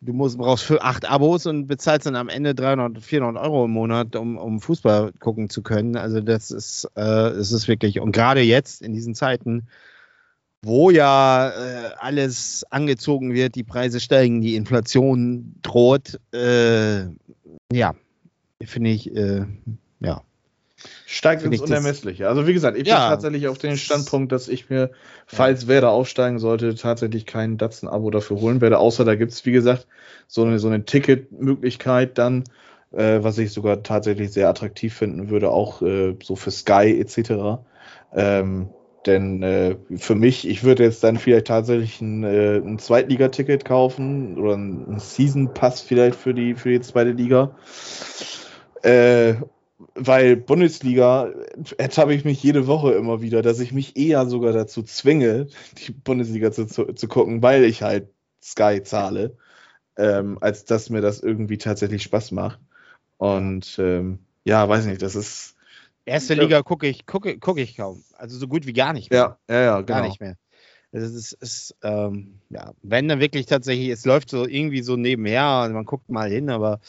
du musst, brauchst für acht Abos und bezahlst dann am Ende 300, 400 Euro im Monat, um, um Fußball gucken zu können. Also das ist, äh, das ist wirklich, und gerade jetzt in diesen Zeiten, wo ja äh, alles angezogen wird, die Preise steigen, die Inflation droht, äh, ja, finde ich, äh, ja. Steigt ins Unermessliche. Also wie gesagt, ich Ja. bin tatsächlich auf den Standpunkt, dass ich mir, falls Werder aufsteigen sollte, tatsächlich kein Datsen-Abo dafür holen werde. Außer da gibt es, wie gesagt, so eine, so eine Ticketmöglichkeit dann, äh, was ich sogar tatsächlich sehr attraktiv finden würde, auch äh, so für Sky etc. Ähm, Denn äh, für mich, ich würde jetzt dann vielleicht tatsächlich ein, äh, ein Zweitligaticket kaufen oder einen Season Pass vielleicht für die, für die zweite Liga. Äh, weil Bundesliga ertappe ich mich jede Woche immer wieder, dass ich mich eher sogar dazu zwinge, die Bundesliga zu, zu, zu gucken, weil ich halt Sky zahle, ähm, als dass mir das irgendwie tatsächlich Spaß macht. Und ähm, ja, weiß nicht, das ist. Erste Liga gucke ich, gucke, gucke ich kaum. Also so gut wie gar nicht mehr. Ja, ja, ja, genau. Gar nicht mehr. Also es ist, ist ähm, ja, wenn dann wirklich tatsächlich, es läuft so irgendwie so nebenher und man guckt mal hin, aber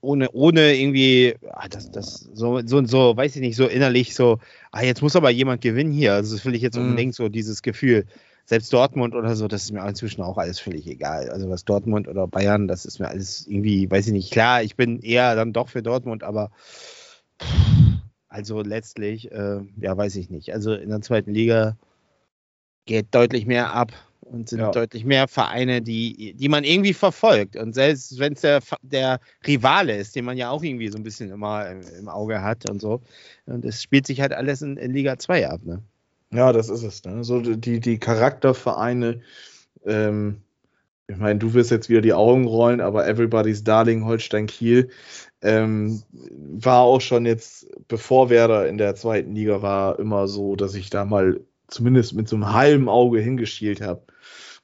ohne, ohne irgendwie, ah, das, das, so, so, so, weiß ich nicht, so innerlich so, ah, jetzt muss aber jemand gewinnen hier. Also das will ich jetzt mhm. unbedingt so dieses Gefühl. Selbst Dortmund oder so, das ist mir inzwischen auch alles völlig egal. Also was Dortmund oder Bayern, das ist mir alles irgendwie, weiß ich nicht, klar, ich bin eher dann doch für Dortmund, aber also letztlich, äh, ja, weiß ich nicht. Also in der zweiten Liga geht deutlich mehr ab und sind ja. deutlich mehr Vereine, die, die man irgendwie verfolgt. Und selbst wenn es der, der Rivale ist, den man ja auch irgendwie so ein bisschen immer im, im Auge hat und so. Und es spielt sich halt alles in, in Liga 2 ab, ne? Ja, das ist es. Ne? So die, die Charaktervereine, ähm, ich meine, du wirst jetzt wieder die Augen rollen, aber Everybody's Darling Holstein Kiel ähm, war auch schon jetzt, bevor Werder in der zweiten Liga war, immer so, dass ich da mal zumindest mit so einem halben Auge hingeschielt habe.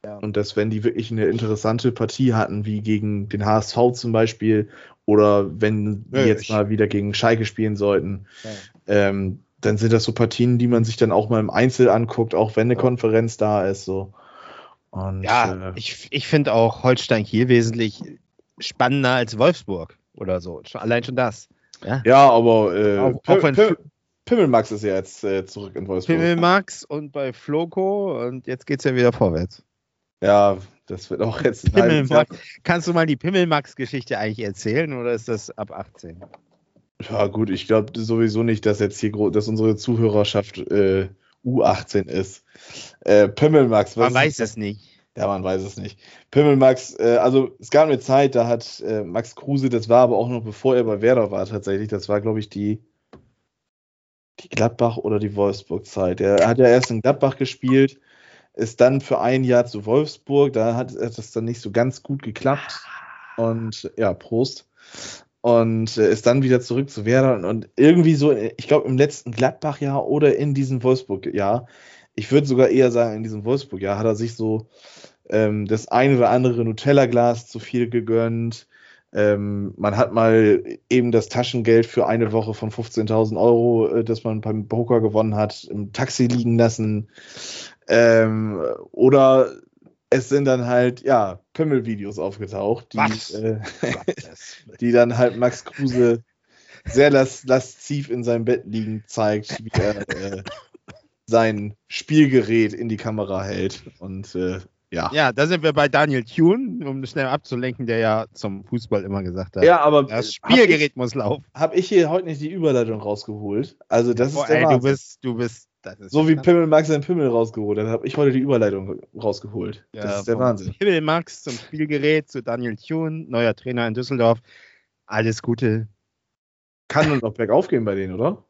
Ja. Und dass, wenn die wirklich eine interessante Partie hatten, wie gegen den HSV zum Beispiel, oder wenn die ja, jetzt mal wieder gegen Schalke spielen sollten, ja. ähm, dann sind das so Partien, die man sich dann auch mal im Einzel anguckt, auch wenn eine Konferenz da ist. So. Und, ja, äh, ich, ich finde auch Holstein Kiel wesentlich spannender als Wolfsburg oder so. Allein schon das. Ja, ja aber äh, auch, auch wenn Pimmelmax ist ja jetzt äh, zurück in Wolfsburg. Pimmelmax und bei Floco und jetzt geht es ja wieder vorwärts. Ja, das wird auch jetzt. Pimmelmax. Kannst du mal die Pimmelmax-Geschichte eigentlich erzählen oder ist das ab 18? Ja, gut, ich glaube sowieso nicht, dass jetzt hier dass unsere Zuhörerschaft äh, U18 ist. Äh, Pimmelmax, was Man weiß es nicht. Ja, man weiß es nicht. Pimmelmax, äh, also es gab eine Zeit, da hat äh, Max Kruse, das war aber auch noch bevor er bei Werder war tatsächlich, das war glaube ich die die Gladbach oder die Wolfsburg-Zeit. Er hat ja erst in Gladbach gespielt, ist dann für ein Jahr zu Wolfsburg, da hat das dann nicht so ganz gut geklappt. Und ja, Prost. Und äh, ist dann wieder zurück zu Werder und, und irgendwie so, ich glaube, im letzten Gladbach-Jahr oder in diesem Wolfsburg-Jahr, ich würde sogar eher sagen, in diesem Wolfsburg-Jahr hat er sich so ähm, das ein oder andere Nutella-Glas zu viel gegönnt. Ähm, man hat mal eben das Taschengeld für eine Woche von 15.000 Euro, äh, das man beim Poker gewonnen hat, im Taxi liegen lassen. Ähm, oder es sind dann halt, ja, Pimmelvideos aufgetaucht, die, äh, <laughs> die dann halt Max Kruse sehr las lasziv in seinem Bett liegen zeigt, wie er äh, sein Spielgerät in die Kamera hält. Und äh, ja. ja, da sind wir bei Daniel Thune, um schnell abzulenken, der ja zum Fußball immer gesagt hat. Ja, aber das Spielgerät ich, muss laufen. Habe ich hier heute nicht die Überleitung rausgeholt? Also das Boah, ist der ey, du bist, du bist. so wie Pimmel Max seinen Pimmel rausgeholt, dann habe ich heute die Überleitung rausgeholt. Ja, das ist der Wahnsinn. Pimmel Max zum Spielgerät zu Daniel Thune, neuer Trainer in Düsseldorf. Alles Gute. Kann nur noch bergauf gehen bei denen, oder?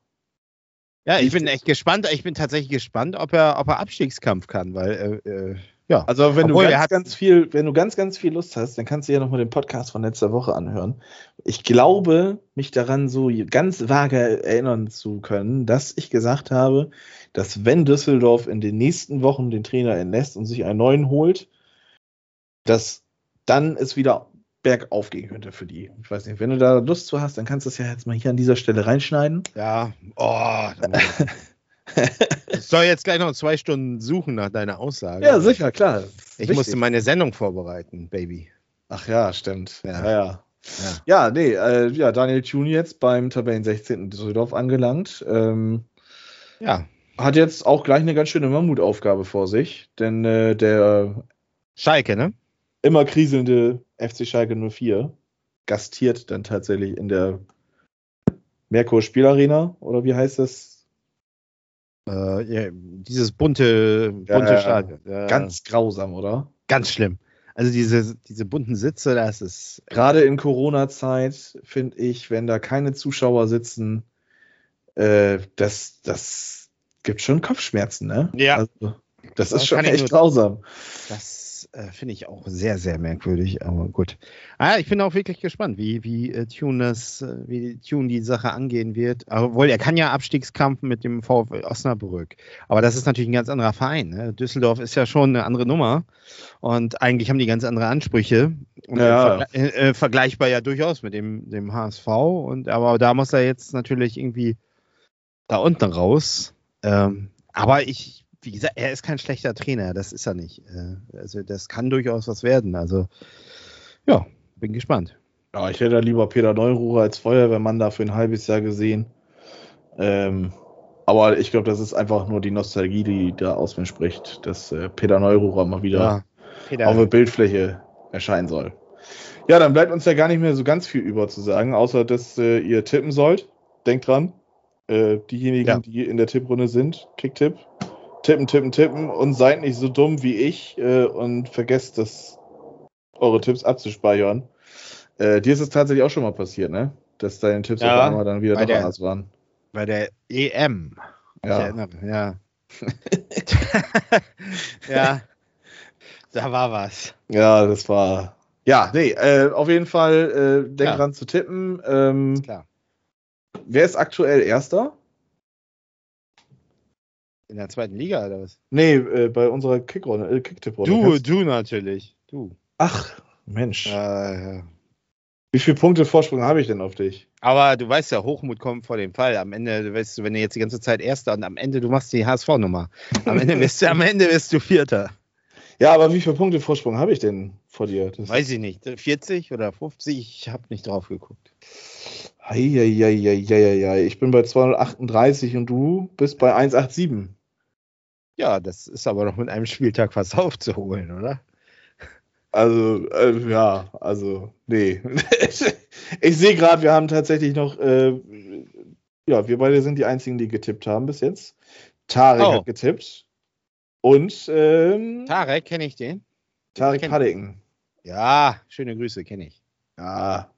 Ja, ich bin echt gespannt. Ich bin tatsächlich gespannt, ob er, ob er Abstiegskampf kann, weil äh, äh ja. Also wenn Obwohl, du ganz, ganz viel, wenn du ganz, ganz viel Lust hast, dann kannst du ja nochmal den Podcast von letzter Woche anhören. Ich glaube, mich daran so ganz vage erinnern zu können, dass ich gesagt habe, dass wenn Düsseldorf in den nächsten Wochen den Trainer entlässt und sich einen neuen holt, dass dann es wieder bergauf gehen könnte für die. Ich weiß nicht, wenn du da Lust zu hast, dann kannst du es ja jetzt mal hier an dieser Stelle reinschneiden. Ja, oh, <laughs> ich soll jetzt gleich noch zwei Stunden suchen nach deiner Aussage. Ja, sicher, klar. Ich Wichtig. musste meine Sendung vorbereiten, Baby. Ach ja, stimmt. Ja, ja. Ja, ja. ja nee, äh, ja, Daniel Thune jetzt beim Tabellen 16. Düsseldorf angelangt. Ähm, ja. Hat jetzt auch gleich eine ganz schöne Mammutaufgabe vor sich, denn äh, der Schalke, ne? Immer kriselnde FC Schalke 04 gastiert dann tatsächlich in der Merkur Spielarena oder wie heißt das? Äh, ja, dieses bunte, bunte ja, Stadion. Ja. Ganz grausam, oder? Ganz schlimm. Also diese, diese bunten Sitze, das ist. Gerade in Corona-Zeit finde ich, wenn da keine Zuschauer sitzen, äh, das, das gibt schon Kopfschmerzen, ne? Ja. Also, das Das ist schon echt nur- grausam. Das äh, finde ich auch sehr, sehr merkwürdig, aber gut. Ah, ich bin auch wirklich gespannt, wie, wie äh, Tune das, äh, wie Tune die Sache angehen wird. Obwohl, er kann ja Abstiegskampf mit dem VfL Osnabrück. Aber das ist natürlich ein ganz anderer Verein. Ne? Düsseldorf ist ja schon eine andere Nummer. Und eigentlich haben die ganz andere Ansprüche. Ja. vergle äh, äh, vergleichbar ja durchaus mit dem, dem HSV. Und, aber da muss er jetzt natürlich irgendwie da unten raus. Ähm, aber ich, wie gesagt, er ist kein schlechter Trainer, das ist er nicht. Äh, Also das kann durchaus was werden. Also ja, bin gespannt. Ja, ich hätte lieber Peter Neururer als Feuerwehrmann da für ein halbes Jahr gesehen. Ähm, aber ich glaube, das ist einfach nur die Nostalgie, die da aus mir spricht, dass äh, Peter Neururer mal wieder Peter, auf der Bildfläche erscheinen soll. Ja, dann bleibt uns ja gar nicht mehr so ganz viel über zu sagen, außer dass äh, ihr tippen sollt. Denkt dran, äh, diejenigen, Ja. die in der Tipprunde sind, Kicktipp, tippen, tippen, tippen und seid nicht so dumm wie ich äh, und vergesst das, eure Tipps abzuspeichern. Äh, dir ist es tatsächlich auch schon mal passiert, ne? Dass deine Tipps Ja, auf einmal dann wieder doch der- anders waren. bei der EM. Ja. ja. <laughs> ja, da war was. ja, das war. Ja, nee, äh, auf jeden Fall äh, denk Ja. dran zu tippen. Ähm, Ist klar. wer ist aktuell Erster? In der zweiten Liga oder was? Nee, äh, bei unserer Kickrunde, äh, Kicktipp-Runde. Du, Kannst- du natürlich. Du. Ach, Mensch. Äh, Wie viele Punkte Vorsprung habe ich denn auf dich? aber du weißt ja, Hochmut kommt vor dem Fall. Am Ende, du weißt, wenn du jetzt die ganze Zeit Erster und am Ende, du machst die HSV-Nummer. Am Ende bist du, am Ende bist du Vierter. Ja, aber wie viele Punkte Vorsprung habe ich denn vor dir? Das Weiß ich nicht. 40 oder 50? Ich habe nicht drauf geguckt. Eieieiei, ich bin bei 238 und du bist bei 187. Ja, das ist aber noch mit einem Spieltag was <laughs> aufzuholen, oder? Also, äh, ja, also, nee. <laughs> ich sehe gerade, wir haben tatsächlich noch, äh, ja, wir beide sind die einzigen, die getippt haben bis jetzt. Tarek Oh. hat getippt. Und ähm, Tarek, kenne ich den? Tarek Paddington. Ja, schöne Grüße, kenne ich. Ja,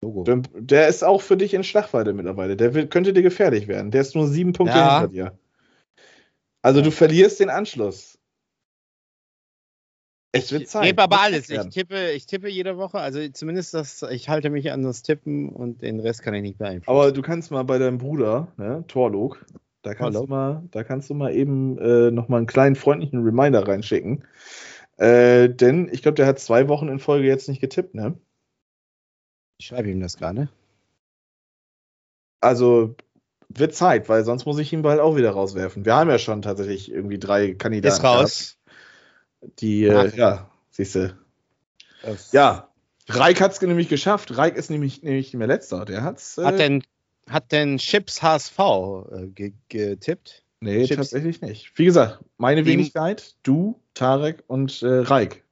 Logo. der, der ist auch für dich in Schlagweite mittlerweile. Der könnte dir gefährlich werden. Der ist nur sieben Punkte Ja. hinter dir. Also, du verlierst den Anschluss. Es wird Ich gebe aber alles. Ich tippe, ich tippe jede Woche. Also zumindest das, ich halte mich an das Tippen und den Rest kann ich nicht beeinflussen. Aber du kannst mal bei deinem Bruder, ne, Torlog, da kannst, Torlog. du mal, da kannst du mal eben äh, nochmal einen kleinen freundlichen Reminder reinschicken. Äh, denn ich glaube, der hat zwei Wochen in Folge jetzt nicht getippt, ne? ich schreibe ihm das gerade. Also wird Zeit, weil sonst muss ich ihn bald auch wieder rauswerfen. Wir haben ja schon tatsächlich irgendwie drei Kandidaten. Ist raus. Gehabt, die, äh, ja, siehst du. Ja, Reik hat es nämlich geschafft. Reik ist nämlich, nämlich nicht mehr letzter. Der hat's. Äh, Hat denn, hat denn Chips HSV äh, ge getippt? nee, Chips? tatsächlich nicht. Wie gesagt, meine Wenigkeit, du, Tarek und äh, Reik.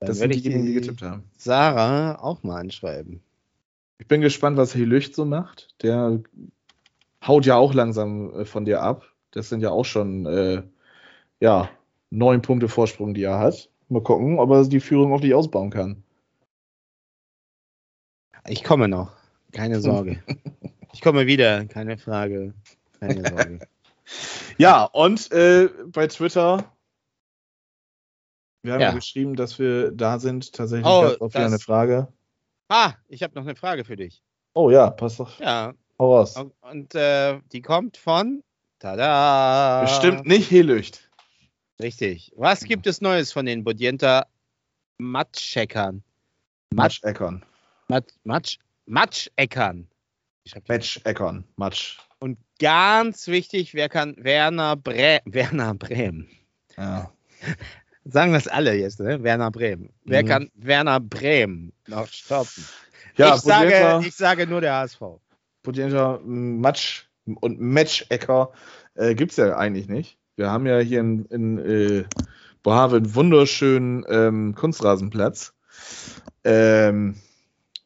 Dann Das sind diejenigen, die die getippt haben. Sarah auch mal anschreiben. Ich bin gespannt, was Helücht so macht. Der haut ja auch langsam äh, von dir ab. Das sind ja auch schon äh, ja, neun Punkte Vorsprung, die er hat. Mal gucken, ob er die Führung auf dich ausbauen kann. Ich komme noch. Keine Sorge. <laughs> ich komme wieder. Keine Frage. Keine Sorge. <laughs> Ja, und äh, bei Twitter, wir haben ja. Ja. geschrieben, dass wir da sind. Tatsächlich Oh, wieder das- eine Frage. ah, ich habe noch eine Frage für dich. Oh ja, passt doch. Ja. Hau raus. Und, und äh, die kommt von. Tada! Bestimmt nicht Helücht. Richtig. Was gibt es Neues von den Bodienta Matscheckern? Matsch Eckern. Mat, Matsch, Matscheckern. Ich hab die- Match Eckern. Matsch. Und ganz wichtig, wer kann Werner, Bre <laughs> Werner Brehm? Ja. Sagen das alle jetzt, ne? Werner Brehm. Wer Mhm. kann Werner Brehm noch stoppen? Ja, ich, sage, ich sage nur der HSV. Potenzieller Matsch und Match-Ecker äh, gibt es ja eigentlich nicht. Wir haben ja hier in, in äh, Bohave einen wunderschönen ähm, Kunstrasenplatz. Ähm,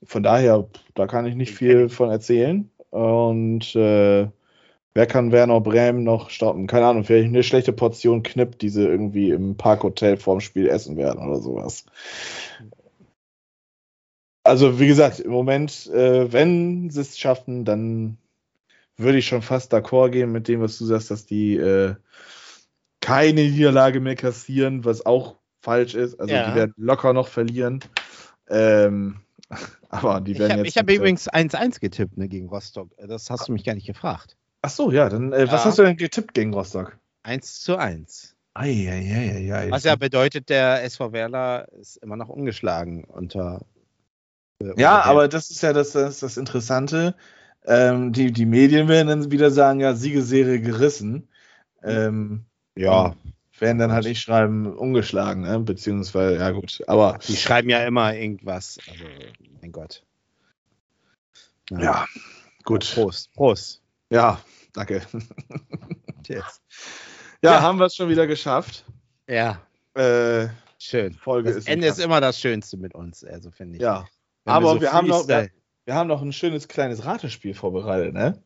von daher, da kann ich nicht viel von erzählen. Und äh, wer kann Werner Brehm noch stoppen? Keine Ahnung, vielleicht eine schlechte Portion Knipp, die sie irgendwie im Parkhotel vorm Spiel essen werden oder sowas. Also, wie gesagt, im Moment, äh, wenn sie es schaffen, dann würde ich schon fast d'accord gehen mit dem, was du sagst, dass die äh, keine Niederlage mehr kassieren, was auch falsch ist. Also Ja. die werden locker noch verlieren. Ähm, <laughs> aber die Ich werden habe jetzt. hab mit, äh, übrigens 1-1 getippt ne, gegen Rostock. Das hast du mich gar nicht gefragt. Ach so, ja, dann äh, was Ja. hast du denn getippt gegen Rostock? 1 zu 1. Eieieiei. Was ja bedeutet, der SV Werler ist immer noch ungeschlagen unter. Äh, Ja, aber das ist ja das, das, das Interessante. Ähm, die, die Medien werden dann wieder sagen, ja, Siegesserie gerissen. Ähm, Ja, werden dann halt nicht schreiben, ungeschlagen, ne? beziehungsweise, ja gut, aber die schreiben ja immer irgendwas. Also, mein Gott. ja, gut. Prost. Prost. Ja, danke. <laughs> Cheers. Ja, Ja. haben wir es schon wieder geschafft. Ja, Äh, schön. Folge Das ist Ende ist immer das Schönste mit uns, also finde ich. Ja, Wenn aber so wir haben noch- Freestyle- wir haben noch ein schönes kleines Ratespiel vorbereitet, ne?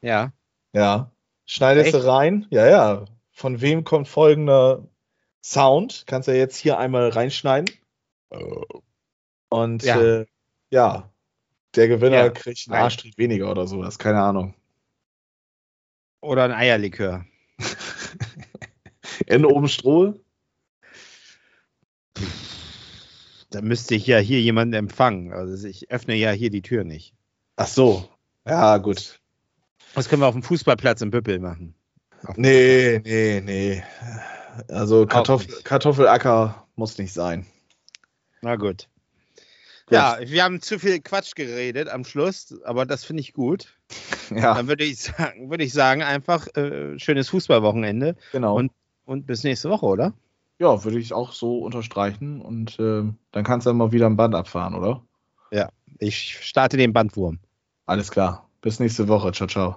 Ja. Ja. Schneidest du rein? Ja, ja. Von wem kommt folgender Sound? Kannst du ja jetzt hier einmal reinschneiden. Und Ja. äh, ja, der Gewinner Ja. kriegt einen Arschtritt weniger oder sowas, keine Ahnung. Oder ein Eierlikör. <laughs> In oben Stroh? Da müsste ich ja hier jemanden empfangen. Also ich öffne ja hier die Tür nicht. Ach so. Ja, gut. Das können wir auf dem Fußballplatz in Büppel machen. Nee, nee, nee. Also Kartoffel. Kartoffelacker muss nicht sein. Na gut. Ja, wir haben zu viel Quatsch geredet am Schluss, aber das finde ich gut. <laughs> Ja, Dann würde ich sagen, würde ich sagen einfach äh, schönes Fußballwochenende genau. und- und bis nächste Woche, oder? Ja, würde ich auch so unterstreichen. Und ähm, dann kannst du ja mal wieder ein Band abfahren, oder? Ich starte den Bandwurm. Alles klar. Bis nächste Woche. Ciao, ciao.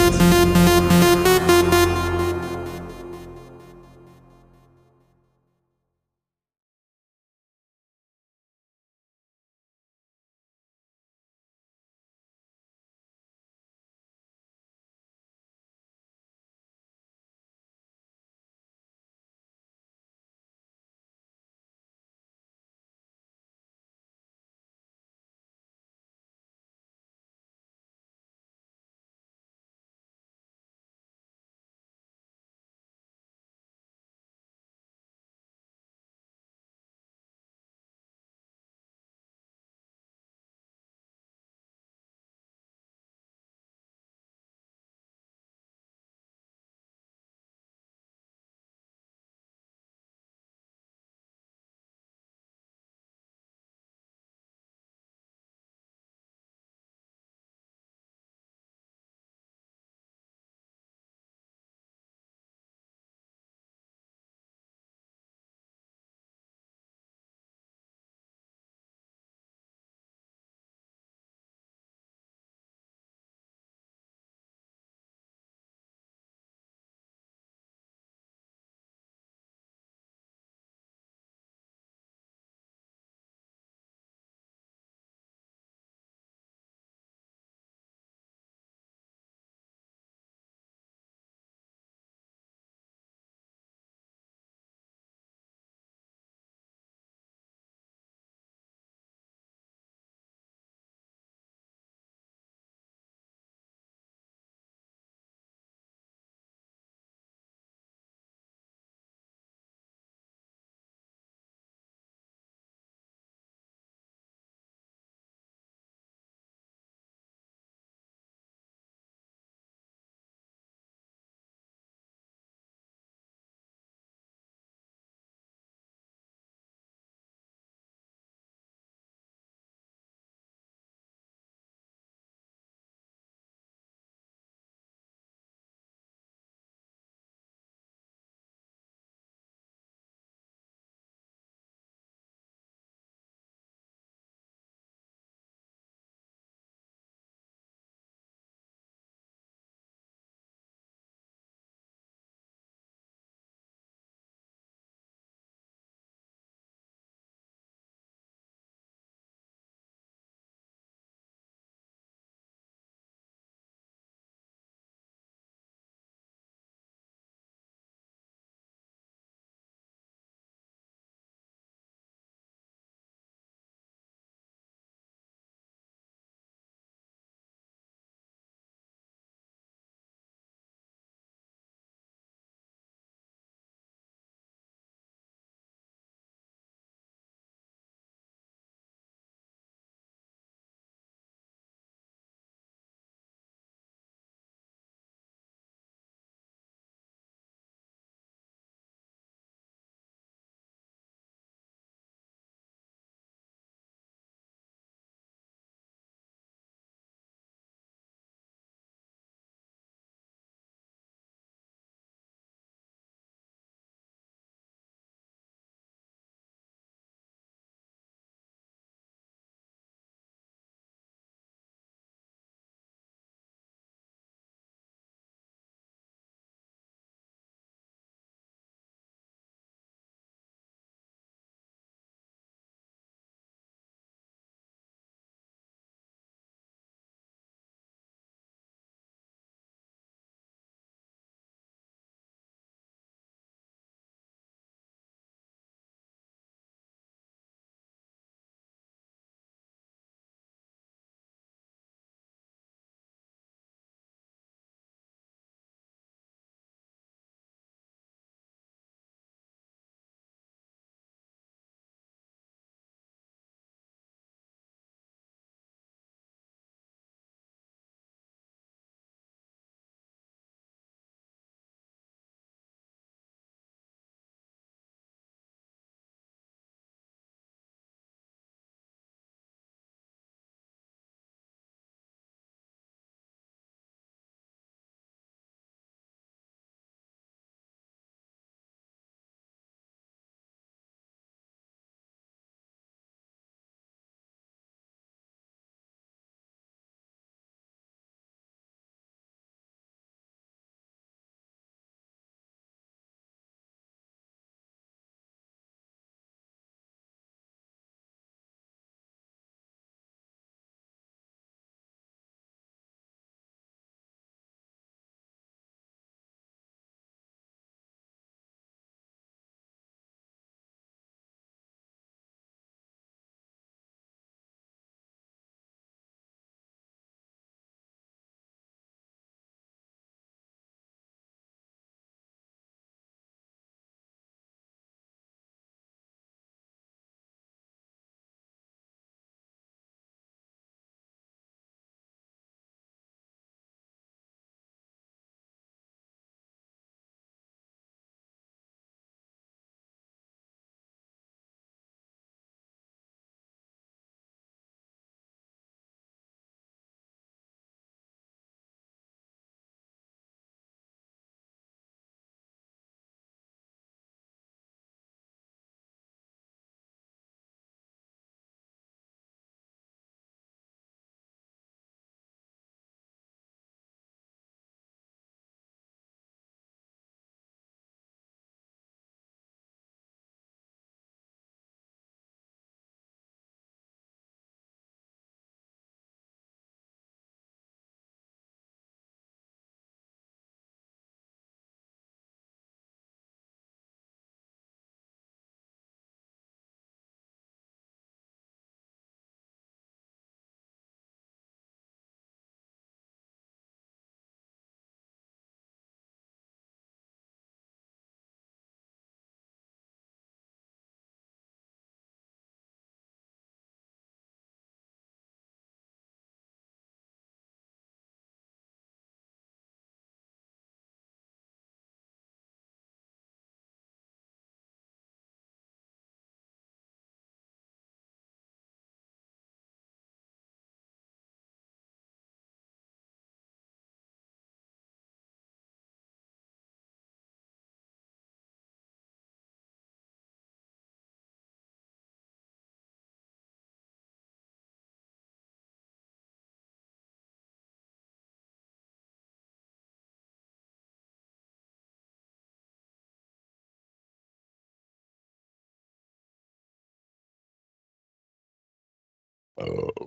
uh,